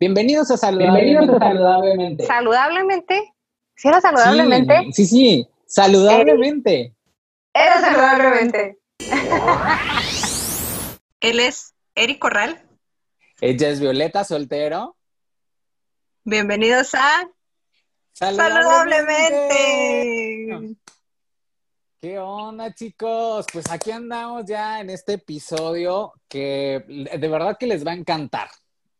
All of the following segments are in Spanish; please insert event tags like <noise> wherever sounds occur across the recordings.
Bienvenidos a Saludablemente. Saludablemente. ¿Saludablemente? ¿Sí era saludablemente? Sí, sí, saludablemente. Era saludablemente. <laughs> Él es Eric Corral. Ella es Violeta Soltero. Bienvenidos a Saludablemente. ¿Qué onda, chicos? Pues aquí andamos ya en este episodio que de verdad que les va a encantar.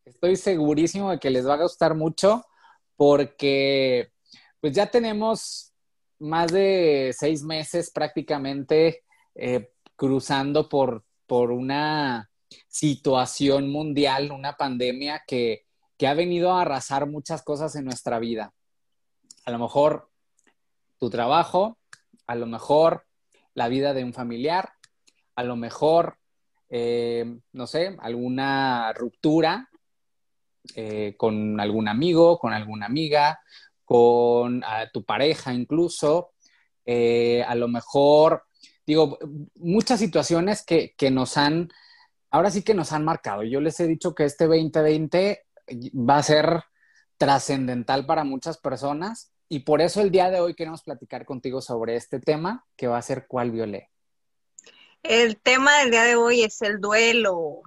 Estoy segurísimo de que les va a gustar mucho porque pues ya tenemos más de seis meses prácticamente eh, cruzando por, por una situación mundial, una pandemia que, que ha venido a arrasar muchas cosas en nuestra vida. A lo mejor tu trabajo, a lo mejor la vida de un familiar, a lo mejor, eh, no sé, alguna ruptura eh, con algún amigo, con alguna amiga, con tu pareja incluso, eh, a lo mejor, digo, muchas situaciones que, que nos han, ahora sí que nos han marcado. Yo les he dicho que este 2020 va a ser trascendental para muchas personas y por eso el día de hoy queremos platicar contigo sobre este tema que va a ser ¿Cuál violé? El tema del día de hoy es el duelo.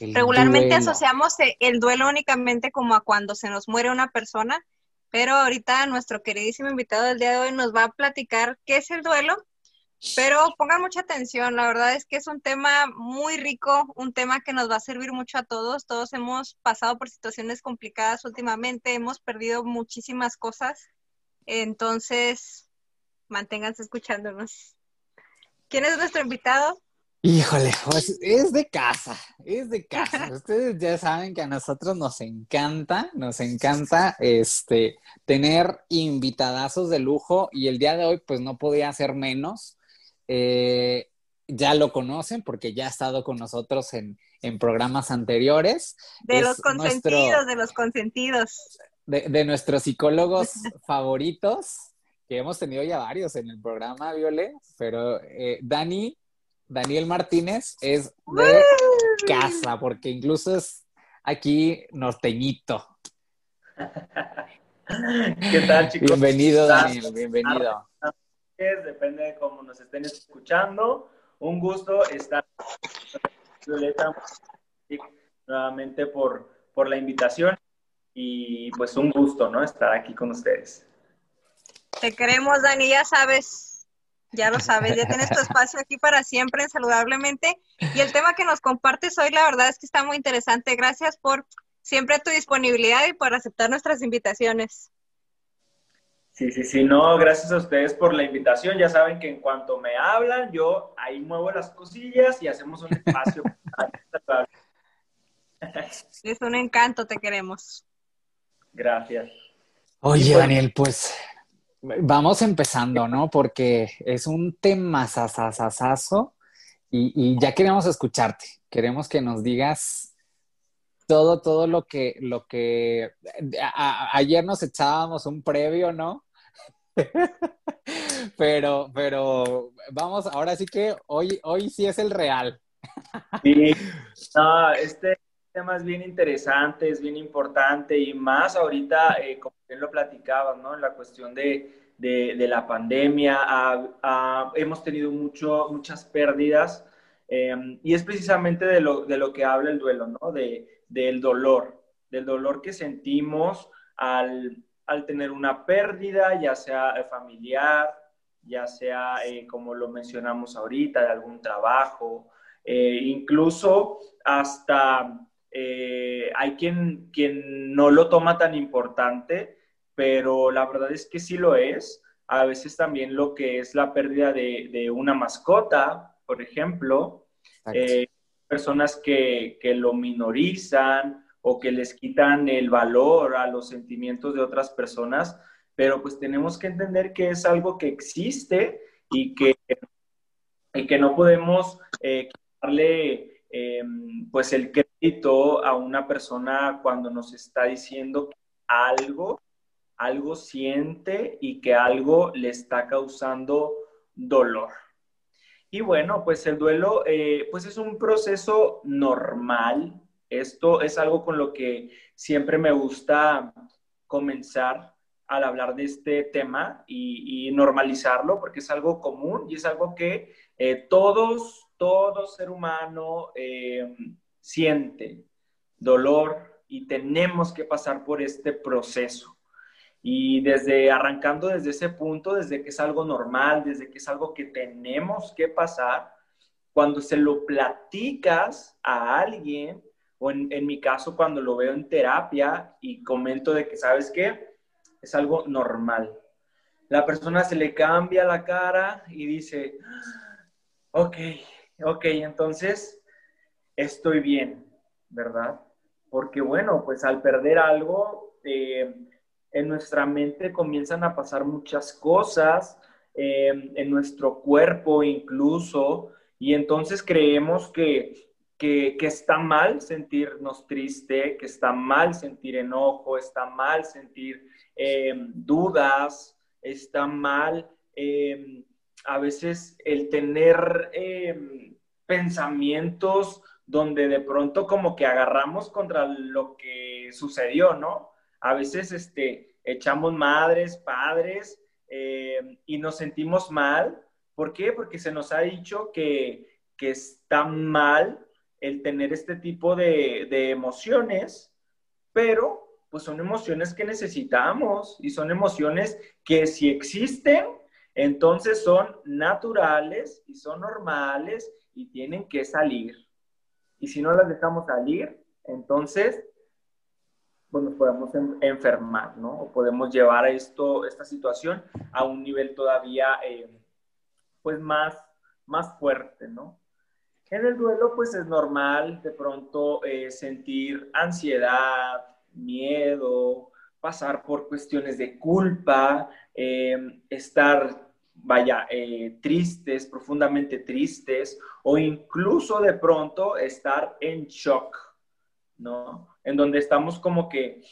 Regularmente asociamos el duelo únicamente como a cuando se nos muere una persona, pero ahorita nuestro queridísimo invitado del día de hoy nos va a platicar qué es el duelo, pero pongan mucha atención, la verdad es que es un tema muy rico, un tema que nos va a servir mucho a todos, todos hemos pasado por situaciones complicadas últimamente, hemos perdido muchísimas cosas entonces, manténganse escuchándonos. ¿Quién es nuestro invitado? Híjole, pues es de casa, es de casa. Ustedes ya saben que a nosotros nos encanta, nos encanta este tener invitadazos de lujo y el día de hoy pues no podía ser menos. Eh, ya lo conocen porque ya ha estado con nosotros en, programas anteriores. De los consentidos, de los consentidos de, nuestros psicólogos <laughs> favoritos, que hemos tenido ya varios en el programa, Viole, pero eh, Dani, Daniel Martínez es de casa, porque incluso es aquí norteñito. ¿Qué tal, chicos? Bienvenido, Daniel, bienvenido. Depende de cómo nos estén escuchando. Un gusto estar Violeta nuevamente por, por la invitación y pues un gusto, ¿no? Estar aquí con ustedes. Te queremos, Dani, ya sabes, ya lo sabes, ya tienes tu <laughs> espacio aquí para siempre en Saludablemente. Y el tema que nos compartes hoy, la verdad es que está muy interesante. Gracias por siempre tu disponibilidad y por aceptar nuestras invitaciones. Sí, sí, sí, no, gracias a ustedes por la invitación. Ya saben que en cuanto me hablan, yo ahí muevo las cosillas y hacemos un espacio. <laughs> es un encanto, te queremos. Gracias. Oye, pues, Daniel, pues vamos empezando, ¿no? Porque es un tema sasasasazo y, y ya queremos escucharte. Queremos que nos digas todo, todo lo que, lo que ayer nos echábamos un previo, ¿no? <laughs> pero, pero vamos, ahora sí que hoy, hoy sí es el real. sí, no, este, tema es bien interesante, es bien importante y más ahorita, eh, como bien lo platicaba, ¿no? En la cuestión de, de, la pandemia, hemos tenido mucho, muchas pérdidas em, y es precisamente de lo, de lo que habla el duelo, ¿no? De, del dolor, del dolor que sentimos al, al tener una pérdida, ya sea familiar, ya sea, eh, como lo mencionamos ahorita, de algún trabajo, eh, incluso hasta eh, hay quien, quien no lo toma tan importante, pero la verdad es que sí lo es. A veces también lo que es la pérdida de, una mascota, por ejemplo, eh, personas que, que lo minorizan o que les quitan el valor a los sentimientos de otras personas, pero pues tenemos que entender que es algo que existe y que, y que no podemos eh, quitarle Em, pues el crédito a una persona cuando nos está diciendo algo, algo siente y que algo le está causando dolor. Y bueno, pues el duelo, eh, pues es un proceso normal, Esto es algo con lo que siempre me gusta comenzar al hablar de este tema y, normalizarlo, porque es algo común y es algo que eh, todos, todo ser humano eh, siente dolor y tenemos que pasar por este proceso. Y desde arrancando desde ese punto, desde que es algo normal, desde que es algo que tenemos que pasar, cuando se lo platicas a alguien, o en, en, mi caso cuando lo veo en terapia y comento de que, ¿sabes qué? Es algo normal. La persona se le cambia la cara y dice, ok, ok, entonces estoy bien, ¿verdad? Porque bueno, pues al perder algo, eh, en nuestra mente comienzan a pasar muchas cosas, eh, en nuestro cuerpo incluso, y entonces creemos que, que, está mal sentirnos triste, que está mal sentir enojo, está mal sentir eh, dudas, está mal a veces el tener pensamientos donde de pronto como que agarramos contra lo que sucedió, ¿no? A veces este, echamos madres, padres eh, y nos sentimos mal. ¿Por qué? Porque se nos ha dicho que, que está mal el tener este tipo de, de emociones, pero pues son emociones que necesitamos y son emociones que si existen, entonces son naturales y son normales y tienen que salir. Y si no las dejamos salir, entonces pues podemos enfermar, ¿no? O podemos llevar esto, esta situación a un nivel todavía, eh, pues, más, más fuerte, ¿no? En el duelo, pues, es normal de pronto eh, sentir ansiedad, miedo, pasar por cuestiones de culpa, eh, estar vaya, eh, tristes, profundamente tristes, o incluso de pronto estar en shock, ¿no? En donde estamos como que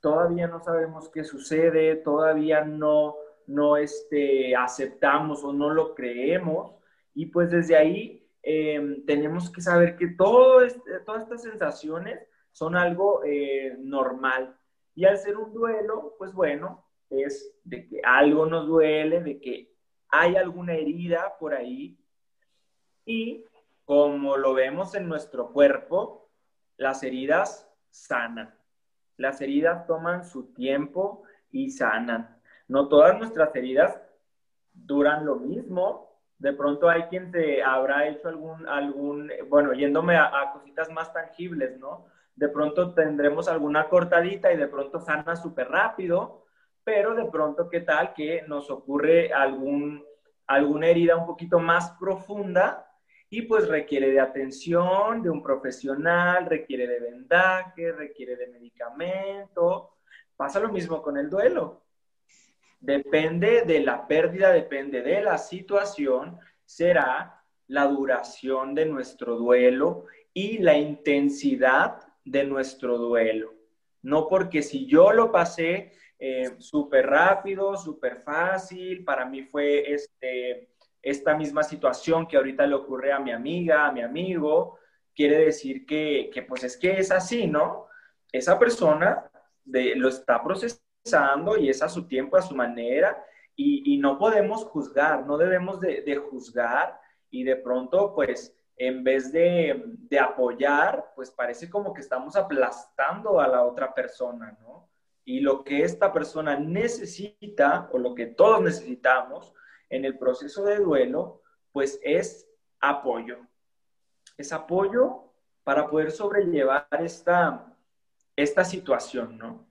todavía no sabemos qué sucede, todavía no, no este, aceptamos o no lo creemos, y pues desde ahí em, tenemos que saber que este, todas estas sensaciones son algo eh, normal. Y al ser un duelo, pues bueno, es de que algo nos duele, de que hay alguna herida por ahí y como lo vemos en nuestro cuerpo, las heridas sanan. Las heridas toman su tiempo y sanan. No todas nuestras heridas duran lo mismo. De pronto hay quien se habrá hecho algún, algún bueno, yéndome a, a cositas más tangibles, ¿no? De pronto tendremos alguna cortadita y de pronto sana súper rápido, pero de pronto, ¿qué tal que nos ocurre algún, alguna herida un poquito más profunda y pues requiere de atención de un profesional, requiere de vendaje, requiere de medicamento? Pasa lo mismo con el duelo. Depende de la pérdida, depende de la situación, será la duración de nuestro duelo y la intensidad de nuestro duelo. No porque si yo lo pasé eh, súper rápido, súper fácil. Para mí fue este, esta misma situación que ahorita le ocurre a mi amiga, a mi amigo. Quiere decir que, que pues es que es así, ¿no? Esa persona lo está procesando y es a su tiempo, a su manera, y, y no podemos juzgar, no debemos de, de, juzgar y de pronto, pues, en vez de, de apoyar, pues parece como que estamos aplastando a la otra persona, ¿no? Y lo que esta persona necesita o lo que todos necesitamos en el proceso de duelo, pues es apoyo. Es apoyo para poder sobrellevar esta, esta situación, ¿no?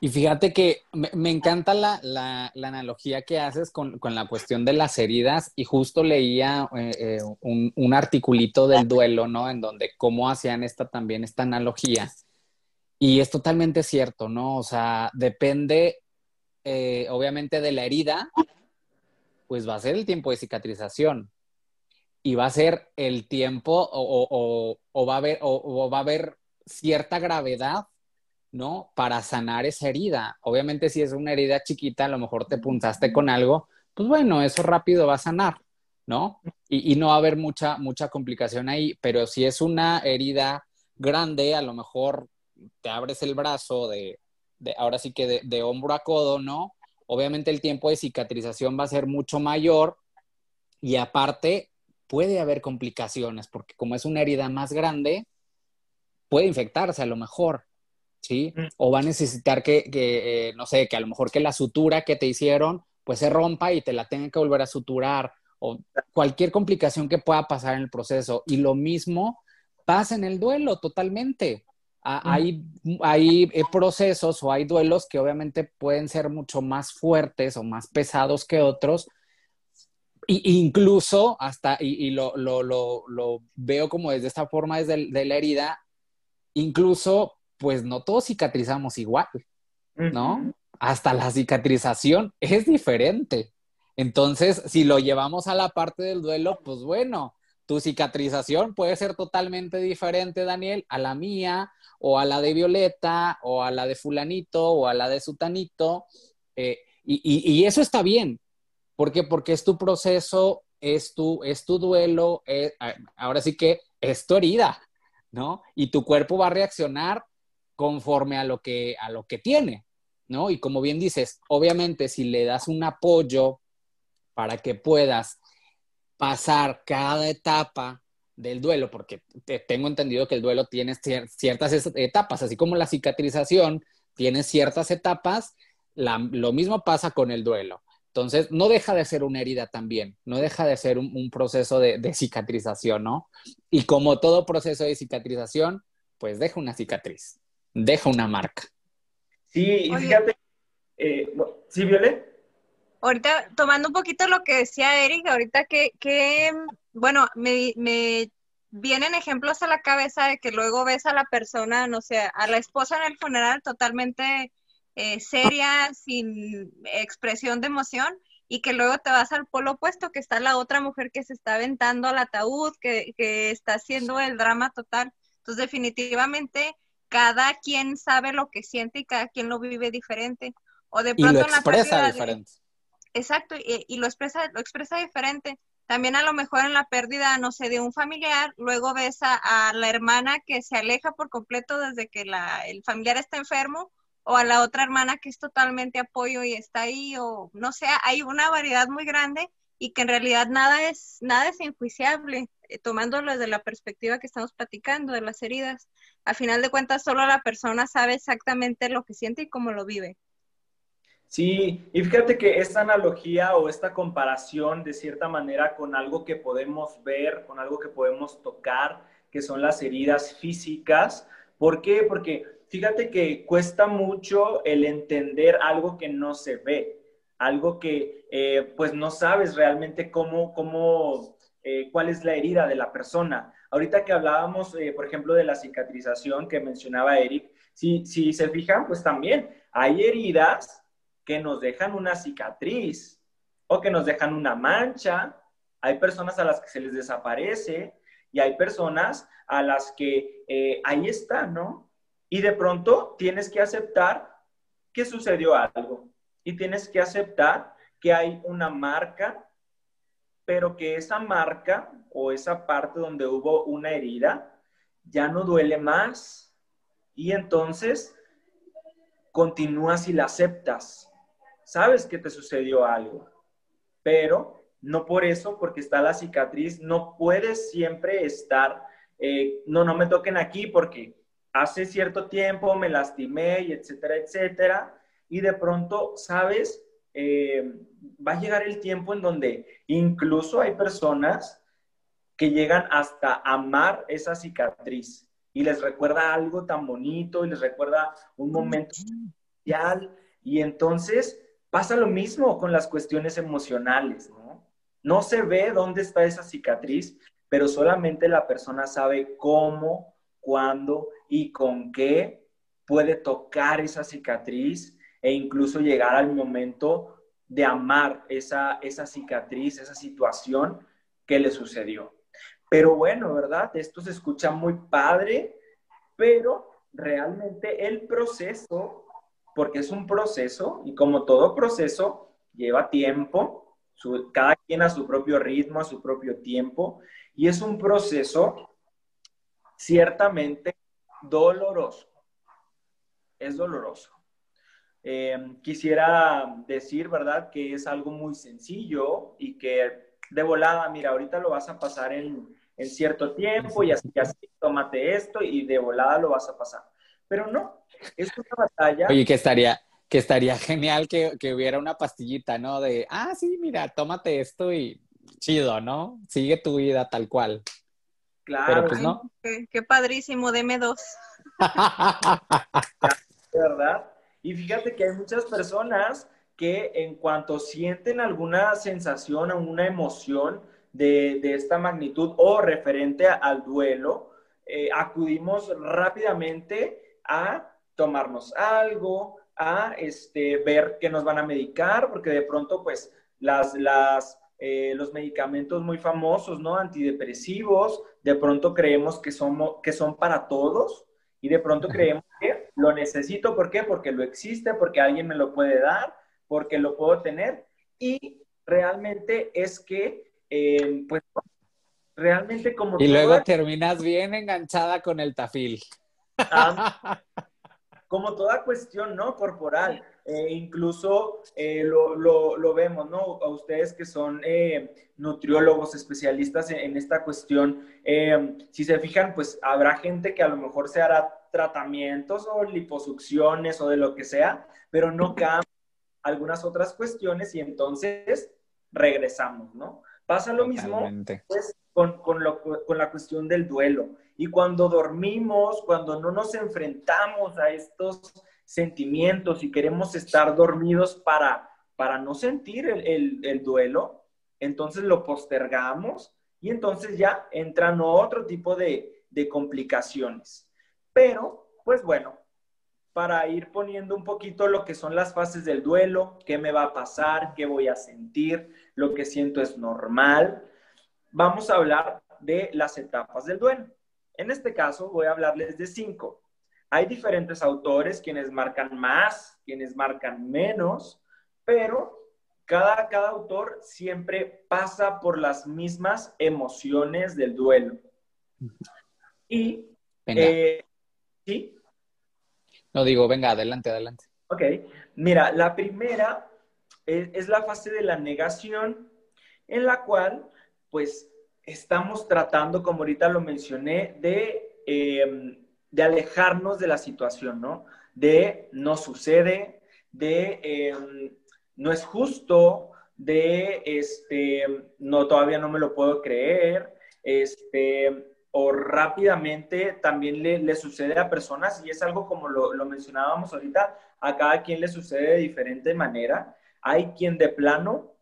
Y fíjate que me, encanta la, analogía que haces con, la cuestión de las heridas y justo leía eh, eh, un, un, articulito del duelo, ¿no? En donde cómo hacían esta también esta analogía y es totalmente cierto, ¿no? O sea, depende, eh, obviamente, de la herida, pues va a ser el tiempo de cicatrización. Y va a ser el tiempo o, va, a haber, va a haber cierta gravedad, ¿no? Para sanar esa herida. Obviamente, si es una herida chiquita, a lo mejor te puntaste con algo, pues bueno, eso rápido va a sanar. ¿no? Y, no va a haber mucha, mucha complicación ahí, pero si es una herida grande, a lo mejor te abres el brazo de, ahora sí que de, de hombro a codo, ¿no? Obviamente el tiempo de cicatrización va a ser mucho mayor y aparte puede haber complicaciones, porque como es una herida más grande, puede infectarse a lo mejor, ¿sí? Mm. O va a necesitar que, eh, no sé, que a lo mejor que la sutura que te hicieron, pues se rompa y te la tengan que volver a suturar, o cualquier complicación que pueda pasar en el proceso. Y lo mismo pasa en el duelo totalmente. Hay, hay eh, procesos o hay duelos que obviamente pueden ser mucho más fuertes o más pesados que otros, incluso hasta, y, lo, veo como desde esta forma, desde de la herida, incluso, pues no todos cicatrizamos igual, ¿no? Hasta la cicatrización es diferente. Entonces, si lo llevamos a la parte del duelo, pues bueno, tu cicatrización puede ser totalmente diferente, Daniel, a la mía, o a la de Violeta, o a la de fulanito, o a la de sutanito. Eh, y, eso está bien, ¿Por qué? Porque es tu proceso, es tu, es tu duelo, eh, ahora sí que es tu herida, ¿no? Y tu cuerpo va a reaccionar conforme a lo que, a lo que tiene, ¿no? Y como bien dices, obviamente si le das un apoyo para que puedas pasar cada etapa del duelo, porque tengo entendido que el duelo tiene ciertas etapas, así como la cicatrización tiene ciertas etapas, lo mismo pasa con el duelo. Entonces, no deja de ser una herida también, no deja de ser un, proceso de, cicatrización, ¿no? Y como todo proceso de cicatrización, pues deja una cicatriz, deja una marca. Sí, y fíjate, eh, ¿sí, Violet? Ahorita, tomando un poquito lo que decía Eric, ahorita que, que bueno, me, me vienen ejemplos a la cabeza de que luego ves a la persona, no sé, a la esposa en el funeral totalmente eh, seria, sin expresión de emoción, y que luego te vas al polo opuesto, que está la otra mujer que se está aventando al ataúd, que, que está haciendo el drama total. Entonces, definitivamente, cada quien sabe lo que siente y cada quien lo vive diferente. O de pronto y lo expresa diferente. Exacto, y, lo expresa, lo expresa diferente. También a lo mejor en la pérdida, no sé, de un familiar, luego ves a, a la hermana que se aleja por completo desde que la, el familiar está enfermo, o a la otra hermana que es totalmente apoyo y está ahí, o no sé, hay una variedad muy grande y que en realidad nada es, nada es enjuiciable, eh, tomándolo desde la perspectiva que estamos platicando de las heridas. Al final de cuentas, solo la persona sabe exactamente lo que siente y cómo lo vive. Sí, y fíjate que esta analogía o esta comparación de cierta manera con algo que podemos ver, con algo que podemos tocar, que son las heridas físicas. ¿Por qué? Porque fíjate que cuesta mucho el entender algo que no se ve, algo que eh, pues no sabes realmente cómo, cómo, eh, cuál es la herida de la persona. Ahorita que hablábamos, eh, por ejemplo, de la cicatrización que mencionaba Eric, si, si se fijan, pues también hay heridas que nos dejan una cicatriz o que nos dejan una mancha. Hay personas a las que se les desaparece y hay personas a las que ahí está, ¿no? Y de pronto tienes que aceptar que sucedió algo y tienes que aceptar que hay una marca, pero que esa marca o esa parte donde hubo una herida ya no duele más. Y entonces continúas y la aceptas. Sabes que te sucedió algo, pero no por eso, porque está la cicatriz, no puedes siempre estar, eh, no, no me toquen aquí porque hace cierto tiempo me lastimé y etcétera, etcétera, y de pronto, ¿sabes? Eh, va a llegar el tiempo en donde incluso hay personas que llegan hasta amar esa cicatriz y les recuerda algo tan bonito y les recuerda un momento especial y entonces pasa lo mismo con las cuestiones emocionales, ¿no? No se ve dónde está esa cicatriz, pero solamente la persona sabe cómo, cuándo y con qué puede tocar esa cicatriz e incluso llegar al momento de amar esa, esa cicatriz, esa situación que le sucedió. Pero bueno, ¿verdad? Esto se escucha muy padre, pero realmente el proceso, porque es un proceso y como todo proceso lleva tiempo, cada quien a su propio ritmo, a su propio tiempo, y es un proceso ciertamente doloroso. Es doloroso. Eh, quisiera decir, ¿verdad?, que es algo muy sencillo y que de volada, mira, ahorita lo vas a pasar en, en cierto tiempo y así, así, tómate esto y de volada lo vas a pasar. Pero no, es una batalla. Oye, que estaría, que estaría genial que, que, hubiera una pastillita, ¿no? De, ah, sí, mira, tómate esto y chido, ¿no? Sigue tu vida tal cual. Claro. Pero pues no. qué, padrísimo, deme dos. <laughs> ¿Verdad? Y fíjate que hay muchas personas que en cuanto sienten alguna sensación o una emoción de, de, esta magnitud o referente al duelo, eh, acudimos rápidamente a tomarnos algo, a este, ver que nos van a medicar, porque de pronto, pues, las, las, eh, los medicamentos muy famosos, ¿no? Antidepresivos, de pronto creemos que, somos, que son para todos y de pronto creemos que lo necesito. ¿Por qué? Porque lo existe, porque alguien me lo puede dar, porque lo puedo tener. Y realmente es que, eh, pues, realmente como... Y luego terminas bien enganchada con el tafil. <laughs> Como toda cuestión, ¿no? Corporal. Eh, incluso eh, lo, lo, lo, vemos, ¿no? A ustedes que son eh, nutriólogos, especialistas en, esta cuestión, si se fijan, pues habrá gente que a lo mejor se hará tratamientos o liposucciones o de lo que sea, pero no cambia algunas otras cuestiones y entonces regresamos, ¿no? Pasa lo mismo pues, con, con, lo, con la cuestión del duelo. Y cuando dormimos, cuando no nos enfrentamos a estos sentimientos y queremos estar dormidos para, para no sentir el, duelo, entonces lo postergamos y entonces ya entran otro tipo de, de complicaciones. Pero, pues bueno, para ir poniendo un poquito lo que son las fases del duelo, qué me va a pasar, qué voy a sentir, lo que siento es normal, vamos a hablar de las etapas del duelo. En este caso voy a hablarles de cinco. Hay diferentes autores quienes marcan más, quienes marcan menos, pero cada, cada autor siempre pasa por las mismas emociones del duelo. Y, eh, ¿sí? No digo, venga, adelante, adelante. Ok, mira, la primera es, es la fase de la negación, en la cual, pues, estamos tratando, como ahorita lo mencioné, de, em, de alejarnos de la situación, ¿no? De no sucede, de em, no es justo, de este, no, todavía no me lo puedo creer, este, o rápidamente también le, le sucede a personas, y es algo como lo, lo mencionábamos ahorita, a cada quien le sucede de diferente manera. Hay quien de plano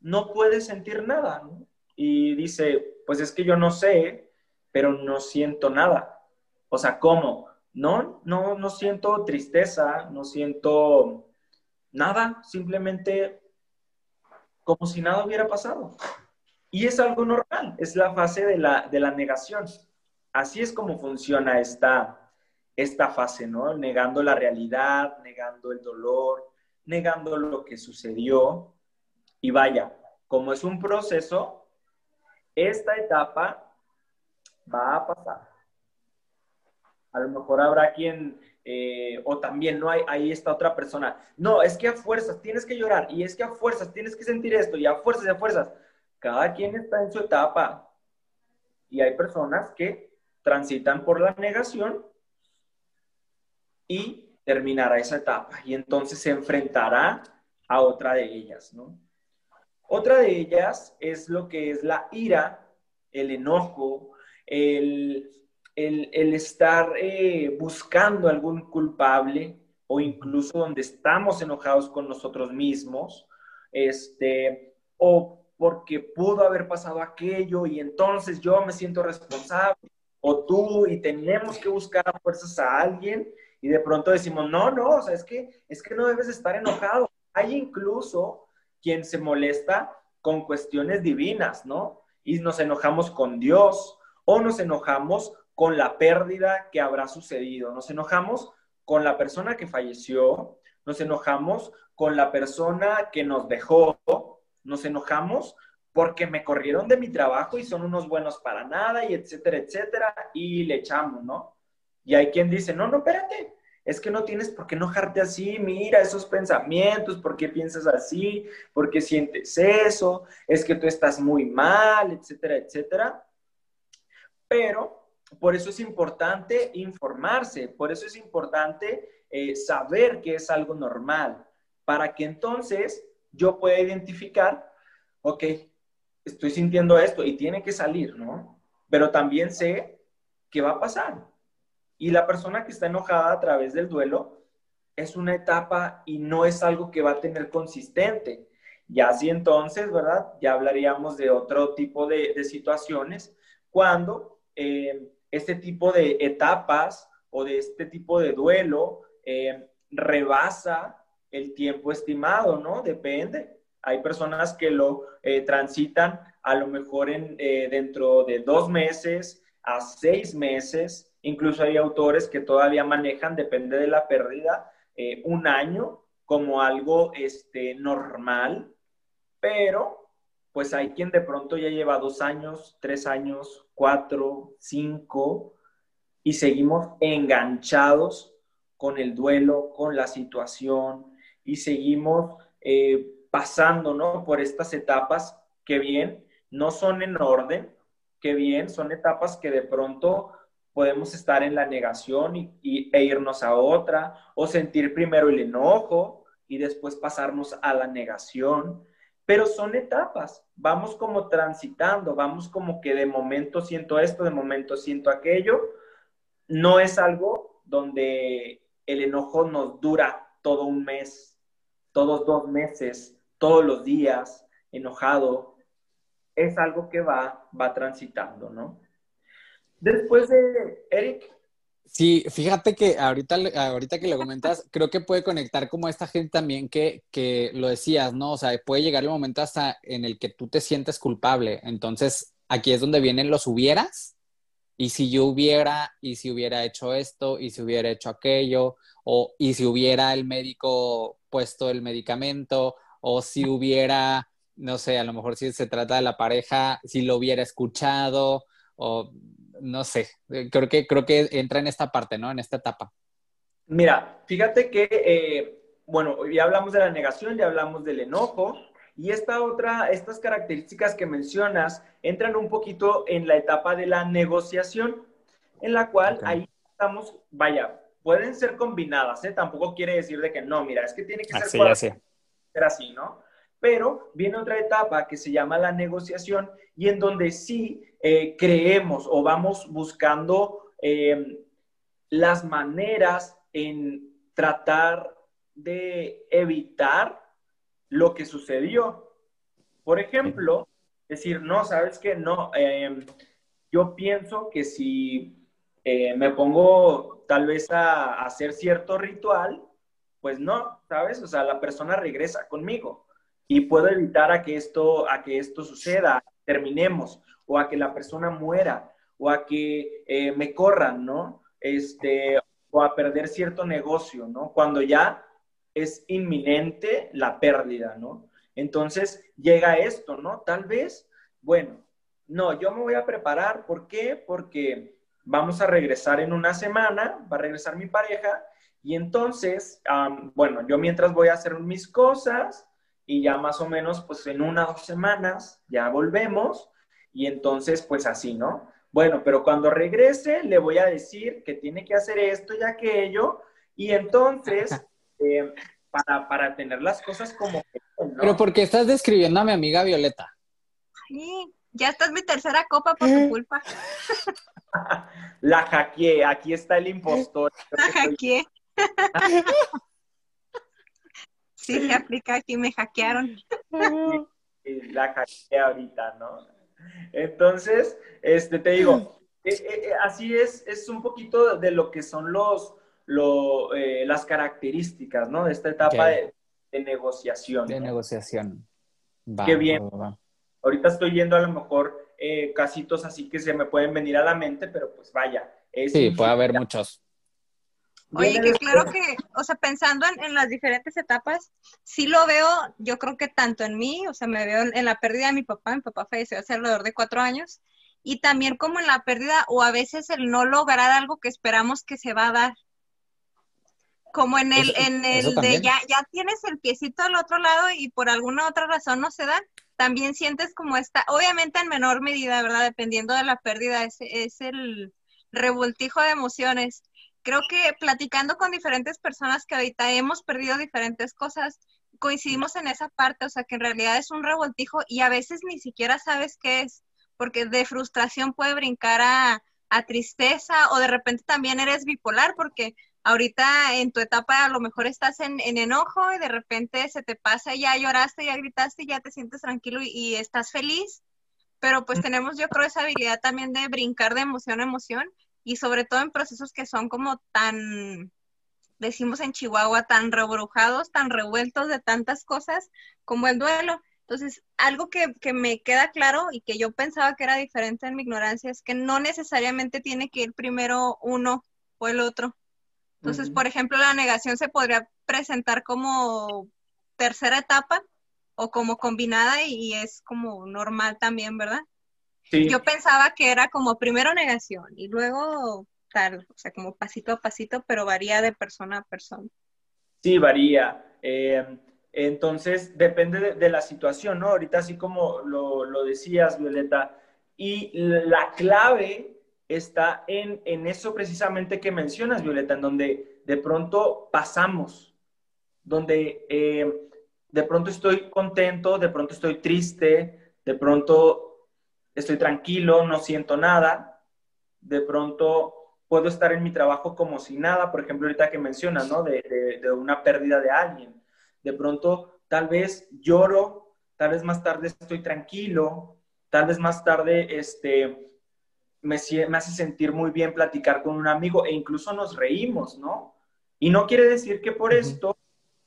no puede sentir nada, ¿no? Y dice, pues es que yo no sé, pero no siento nada. O sea, ¿cómo? No, no, no siento tristeza, no siento nada, simplemente como si nada hubiera pasado. Y es algo normal, es la fase de la, de la negación. Así es como funciona esta, esta fase, ¿no? Negando la realidad, negando el dolor, negando lo que sucedió. Y vaya, como es un proceso, esta etapa va a pasar. A lo mejor habrá quien, eh, o también no hay, ahí está otra persona. No, es que a fuerzas tienes que llorar, y es que a fuerzas tienes que sentir esto, y a fuerzas y a fuerzas. Cada quien está en su etapa. Y hay personas que transitan por la negación y terminará esa etapa. Y entonces se enfrentará a otra de ellas, ¿no? Otra de ellas es lo que es la ira, el enojo, el, estar eh, buscando algún culpable o incluso donde estamos enojados con nosotros mismos, este, o porque pudo haber pasado aquello y entonces yo me siento responsable, o tú y tenemos que buscar a fuerzas a alguien y de pronto decimos, no, no, o sea, es que, es que no debes estar enojado. Hay incluso quien se molesta con cuestiones divinas, ¿no? Y nos enojamos con Dios o nos enojamos con la pérdida que habrá sucedido, nos enojamos con la persona que falleció, nos enojamos con la persona que nos dejó, nos enojamos porque me corrieron de mi trabajo y son unos buenos para nada y etcétera, etcétera, y le echamos, ¿no? Y hay quien dice, no, no, espérate, es que no tienes por qué enojarte así, mira esos pensamientos, por qué piensas así, por qué sientes eso, es que tú estás muy mal, etcétera, etcétera. Pero por eso es importante informarse, por eso es importante eh, saber que es algo normal, para que entonces yo pueda identificar, ok, estoy sintiendo esto y tiene que salir, ¿no? Pero también sé qué va a pasar. Y la persona que está enojada a través del duelo es una etapa y no es algo que va a tener consistente. Ya así entonces, ¿verdad? Ya hablaríamos de otro tipo de, situaciones cuando eh, este tipo de etapas o de este tipo de duelo eh, rebasa el tiempo estimado, ¿no? Depende. Hay personas que lo eh, transitan a lo mejor en, dentro de dos meses a seis meses Incluso hay autores que todavía manejan, depende de la pérdida, eh, un año como algo este, normal, pero pues hay quien de pronto ya lleva dos años, tres años, cuatro, cinco, y seguimos enganchados con el duelo, con la situación, y seguimos eh, pasando, ¿no? Por estas etapas que bien, no son en orden, que bien, son etapas que de pronto podemos estar en la negación y, e irnos a otra, o sentir primero el enojo y después pasarnos a la negación. Pero son etapas, vamos como transitando, vamos como que de momento siento esto, de momento siento aquello. No es algo donde el enojo nos dura todo un mes, todos dos meses, todos los días, enojado. Es algo que va, va transitando, ¿no? Después de Eric. Sí, fíjate que ahorita, ahorita que lo comentas, <laughs> creo que puede conectar como esta gente también que, que lo decías, ¿no? O sea, puede llegar el momento hasta en el que tú te sientes culpable. Entonces, aquí es donde vienen los hubieras. Y si yo hubiera, y si hubiera hecho esto, y si hubiera hecho aquello, o y si hubiera el médico puesto el medicamento, o si hubiera, no sé, a lo mejor si se trata de la pareja, si lo hubiera escuchado, o no sé, eh, creo que, creo que entra en esta parte, ¿no? En esta etapa. Mira, fíjate que, eh, bueno, ya hablamos de la negación, ya hablamos del enojo, y esta otra, estas características que mencionas entran un poquito en la etapa de la negociación, en la cual ahí estamos, vaya, pueden ser combinadas, ¿eh? Tampoco quiere decir de que no, mira, es que tiene que ser, así, ser así, ¿no? Pero viene otra etapa que se llama la negociación y en donde sí eh, creemos o vamos buscando eh, las maneras en tratar de evitar lo que sucedió. Por ejemplo, decir, no, sabes que no, em, yo pienso que si eh, me pongo tal vez a, hacer cierto ritual, pues no, ¿sabes? O sea, la persona regresa conmigo y puedo evitar a que esto, a que esto suceda, terminemos, o a que la persona muera, o a que eh, me corran, ¿no? Este, o a perder cierto negocio, ¿no? Cuando ya es inminente la pérdida, ¿no? Entonces llega esto, ¿no? Tal vez, bueno, no, yo me voy a preparar, ¿por qué? Porque vamos a regresar en una semana, va a regresar mi pareja, y entonces, bueno, yo mientras voy a hacer mis cosas, y ya más o menos pues en una o dos semanas ya volvemos y entonces pues así, ¿no? Bueno, pero cuando regrese le voy a decir que tiene que hacer esto y aquello y entonces <laughs> eh, para, para, tener las cosas como... Pero porque estás describiendo a mi amiga Violeta. Sí, ya estás mi tercera copa por tu culpa. <laughs> La hackeé, aquí está el impostor. <laughs> La hackeé. Sí, se aplica aquí, me hackearon. <laughs> la hackeé ahorita, ¿no? Entonces, este, te digo, <clears throat> eh, eh, eh, así es, es un poquito de lo que son los, las características, ¿no? De esta etapa de, negociación. De negociación. Qué bien. Ahorita estoy yendo a lo mejor casitos así que se me pueden venir a la mente, pero pues vaya. sí, puede haber muchos. Oye, que claro que, o sea, pensando en, las diferentes etapas, sí lo veo, yo creo que tanto en mí, o sea, me veo en, la pérdida de mi papá, mi papá falleció hace alrededor de cuatro años, y también como en la pérdida o a veces el no lograr algo que esperamos que se va a dar. Como en el, en el de ya, ya tienes el piecito al otro lado y por alguna otra razón no se da, también sientes como esta, obviamente en menor medida, ¿verdad? Dependiendo de la pérdida, es, es el revoltijo de emociones creo que platicando con diferentes personas que ahorita hemos perdido diferentes cosas, coincidimos en esa parte, o sea, que en realidad es un revoltijo y a veces ni siquiera sabes qué es, porque de frustración puede brincar a, tristeza o de repente también eres bipolar, porque ahorita en tu etapa a lo mejor estás en, enojo y de repente se te pasa, ya lloraste, ya gritaste, ya te sientes tranquilo y, y estás feliz, pero pues tenemos yo creo esa habilidad también de brincar de emoción a emoción y sobre todo en procesos que son como tan, decimos en Chihuahua, tan rebrujados, tan revueltos de tantas cosas como el duelo. Entonces, algo que, que, me queda claro y que yo pensaba que era diferente en mi ignorancia es que no necesariamente tiene que ir primero uno o el otro. Entonces, por ejemplo, la negación se podría presentar como tercera etapa o como combinada y es como normal también, ¿verdad? Yo pensaba que era como primero negación y luego tal, o sea, como pasito a pasito, pero varía de persona a persona. Sí, varía. Eh, entonces, depende de, la situación, ¿no? Ahorita, así como lo, lo, decías, Violeta, y la clave está en, en eso precisamente que mencionas, Violeta, en donde de pronto pasamos, donde eh, de pronto estoy contento, de pronto estoy triste, de pronto estoy tranquilo, no siento nada, de pronto puedo estar en mi trabajo como si nada, por ejemplo, ahorita que mencionas, ¿no? De, de, una pérdida de alguien. De pronto, tal vez lloro, tal vez más tarde estoy tranquilo, tal vez más tarde este, me, me hace sentir muy bien platicar con un amigo e incluso nos reímos, ¿no? Y no quiere decir que por esto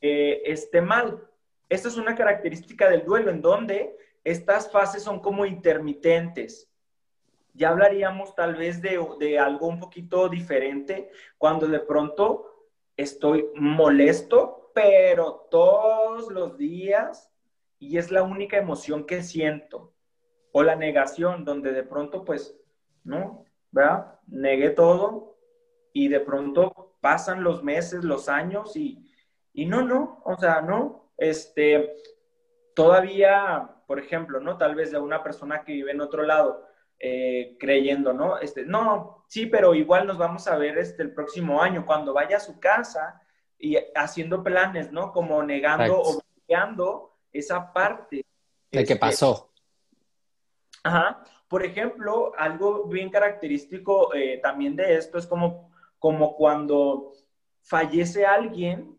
eh, esté mal. Esta es una característica del duelo en donde estas fases son como intermitentes. Ya hablaríamos tal vez de, algo un poquito diferente cuando de pronto estoy molesto, pero todos los días y es la única emoción que siento. O la negación, donde de pronto pues, ¿no? ¿Verdad? Negué todo y de pronto pasan los meses, los años y, y no, no, o sea, no, este, todavía por ejemplo, ¿no? Tal vez de una persona que vive en otro lado, eh, creyendo, ¿no? Este, no, sí, pero igual nos vamos a ver este, el próximo año, cuando vaya a su casa y haciendo planes, ¿no? Como negando o bloqueando esa parte. De que este, pasó. Ajá. Por ejemplo, algo bien característico eh, también de esto es como, como cuando fallece alguien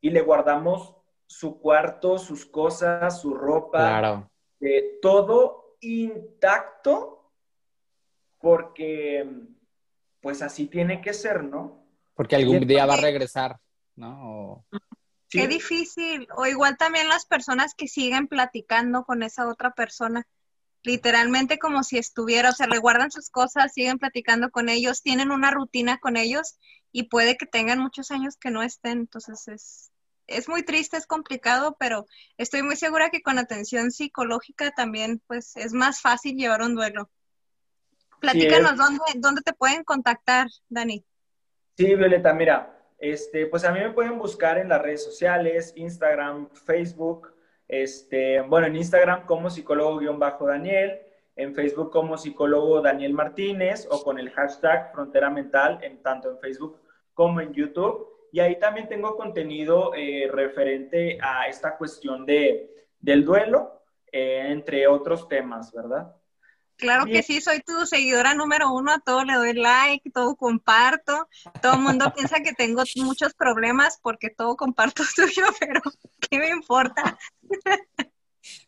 y le guardamos su cuarto, sus cosas, su ropa, eh, todo intacto, porque pues así tiene que ser, ¿no? Porque algún día va a regresar, ¿no? Qué difícil. O igual también las personas que siguen platicando con esa otra persona. Literalmente como si estuviera, o sea, le guardan sus cosas, siguen platicando con ellos, tienen una rutina con ellos y puede que tengan muchos años que no estén. Entonces es, es muy triste, es complicado, pero estoy muy segura que con atención psicológica también pues es más fácil llevar un duelo. Platícanos dónde, dónde te pueden contactar, Dani. Sí, Violeta, mira, este, pues a mí me pueden buscar en las redes sociales, Instagram, Facebook, este, bueno, en Instagram como psicólogo-daniel, en Facebook como psicólogo Daniel Martínez o con el hashtag Frontera Mental, en, tanto en Facebook como en YouTube. Y ahí también tengo contenido eh, referente a esta cuestión de, del duelo, eh, entre otros temas, ¿verdad? Claro que sí, soy tu seguidora número uno, a todo le doy like, todo comparto. Todo el mundo <laughs> piensa que tengo muchos problemas porque todo comparto <laughs> tuyo, pero ¿qué me importa?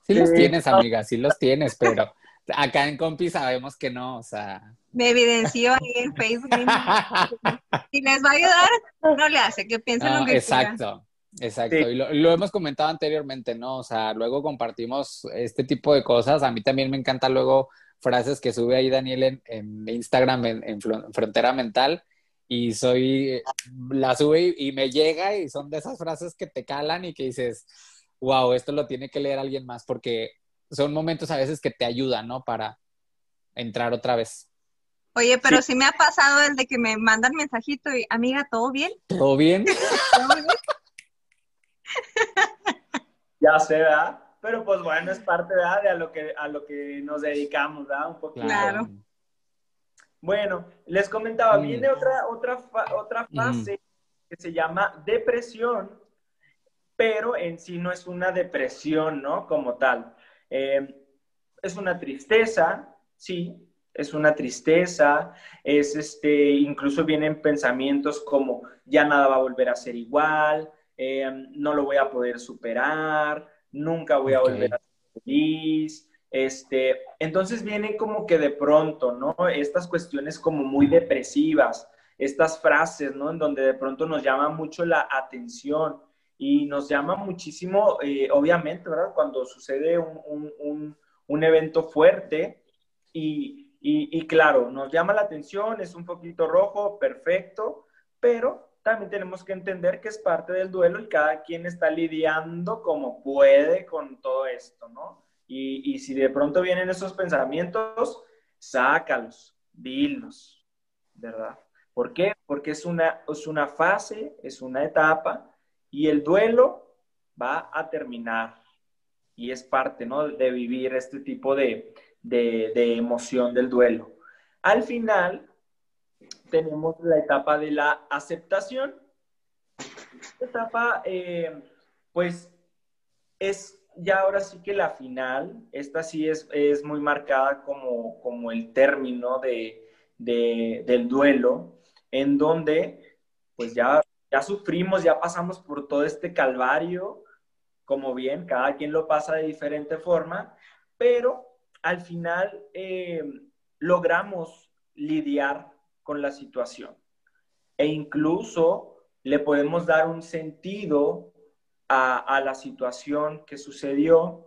Sí los tienes, amiga, sí los tienes, pero acá en Compi sabemos que no, o sea, me evidenció ahí en Facebook. <laughs> si les va a ayudar, no le hace, que piensen lo que Exacto. Exacto, y lo, hemos comentado anteriormente, ¿no? O sea, luego compartimos este tipo de cosas. A mí también me encantan luego frases que sube ahí Daniel en, Instagram, en, Frontera Mental, y soy, la sube y, me llega y son de esas frases que te calan y que dices, wow, esto lo tiene que leer alguien más porque son momentos a veces que te ayudan, ¿no? Para entrar otra vez. Oye, pero sí. me ha pasado el de que me mandan mensajito y, amiga, ¿todo bien? ¿Todo bien? <laughs> ¿Todo bien? <laughs> ya sé, ¿verdad? Pero pues bueno, es parte, ¿verdad? De a lo que, a lo que nos dedicamos, ¿verdad? Un poquito. Claro. Bueno, les comentaba, mm. viene otra, otra, otra mm. fase que se llama depresión, pero en sí no es una depresión, ¿no? Como tal. Eh, es una tristeza, sí, es una tristeza, es este, incluso vienen pensamientos como ya nada va a volver a ser igual, eh, no lo voy a poder superar, nunca voy a volver a ser feliz. Este, entonces vienen como que de pronto, ¿no? Estas cuestiones como muy depresivas, estas frases, ¿no? En donde de pronto nos llama mucho la atención y nos llama muchísimo, eh, obviamente, ¿verdad? Cuando sucede un, un evento fuerte y, claro, nos llama la atención, es un poquito rojo, perfecto, pero también tenemos que entender que es parte del duelo y cada quien está lidiando como puede con todo esto, ¿no? Y, y si de pronto vienen esos pensamientos, sácalos, dilos, ¿verdad? ¿Por qué? Porque es una, es una fase, es una etapa y el duelo va a terminar y es parte, ¿no? De vivir este tipo de, de, emoción del duelo. Al final, tenemos la etapa de la aceptación. Esta etapa, eh, pues, es ya ahora sí que la final, esta sí es, es muy marcada como, como el término de, del duelo, en donde pues ya, ya sufrimos, ya pasamos por todo este calvario, como bien, cada quien lo pasa de diferente forma, pero al final eh, logramos lidiar con la situación e incluso le podemos dar un sentido a, la situación que sucedió,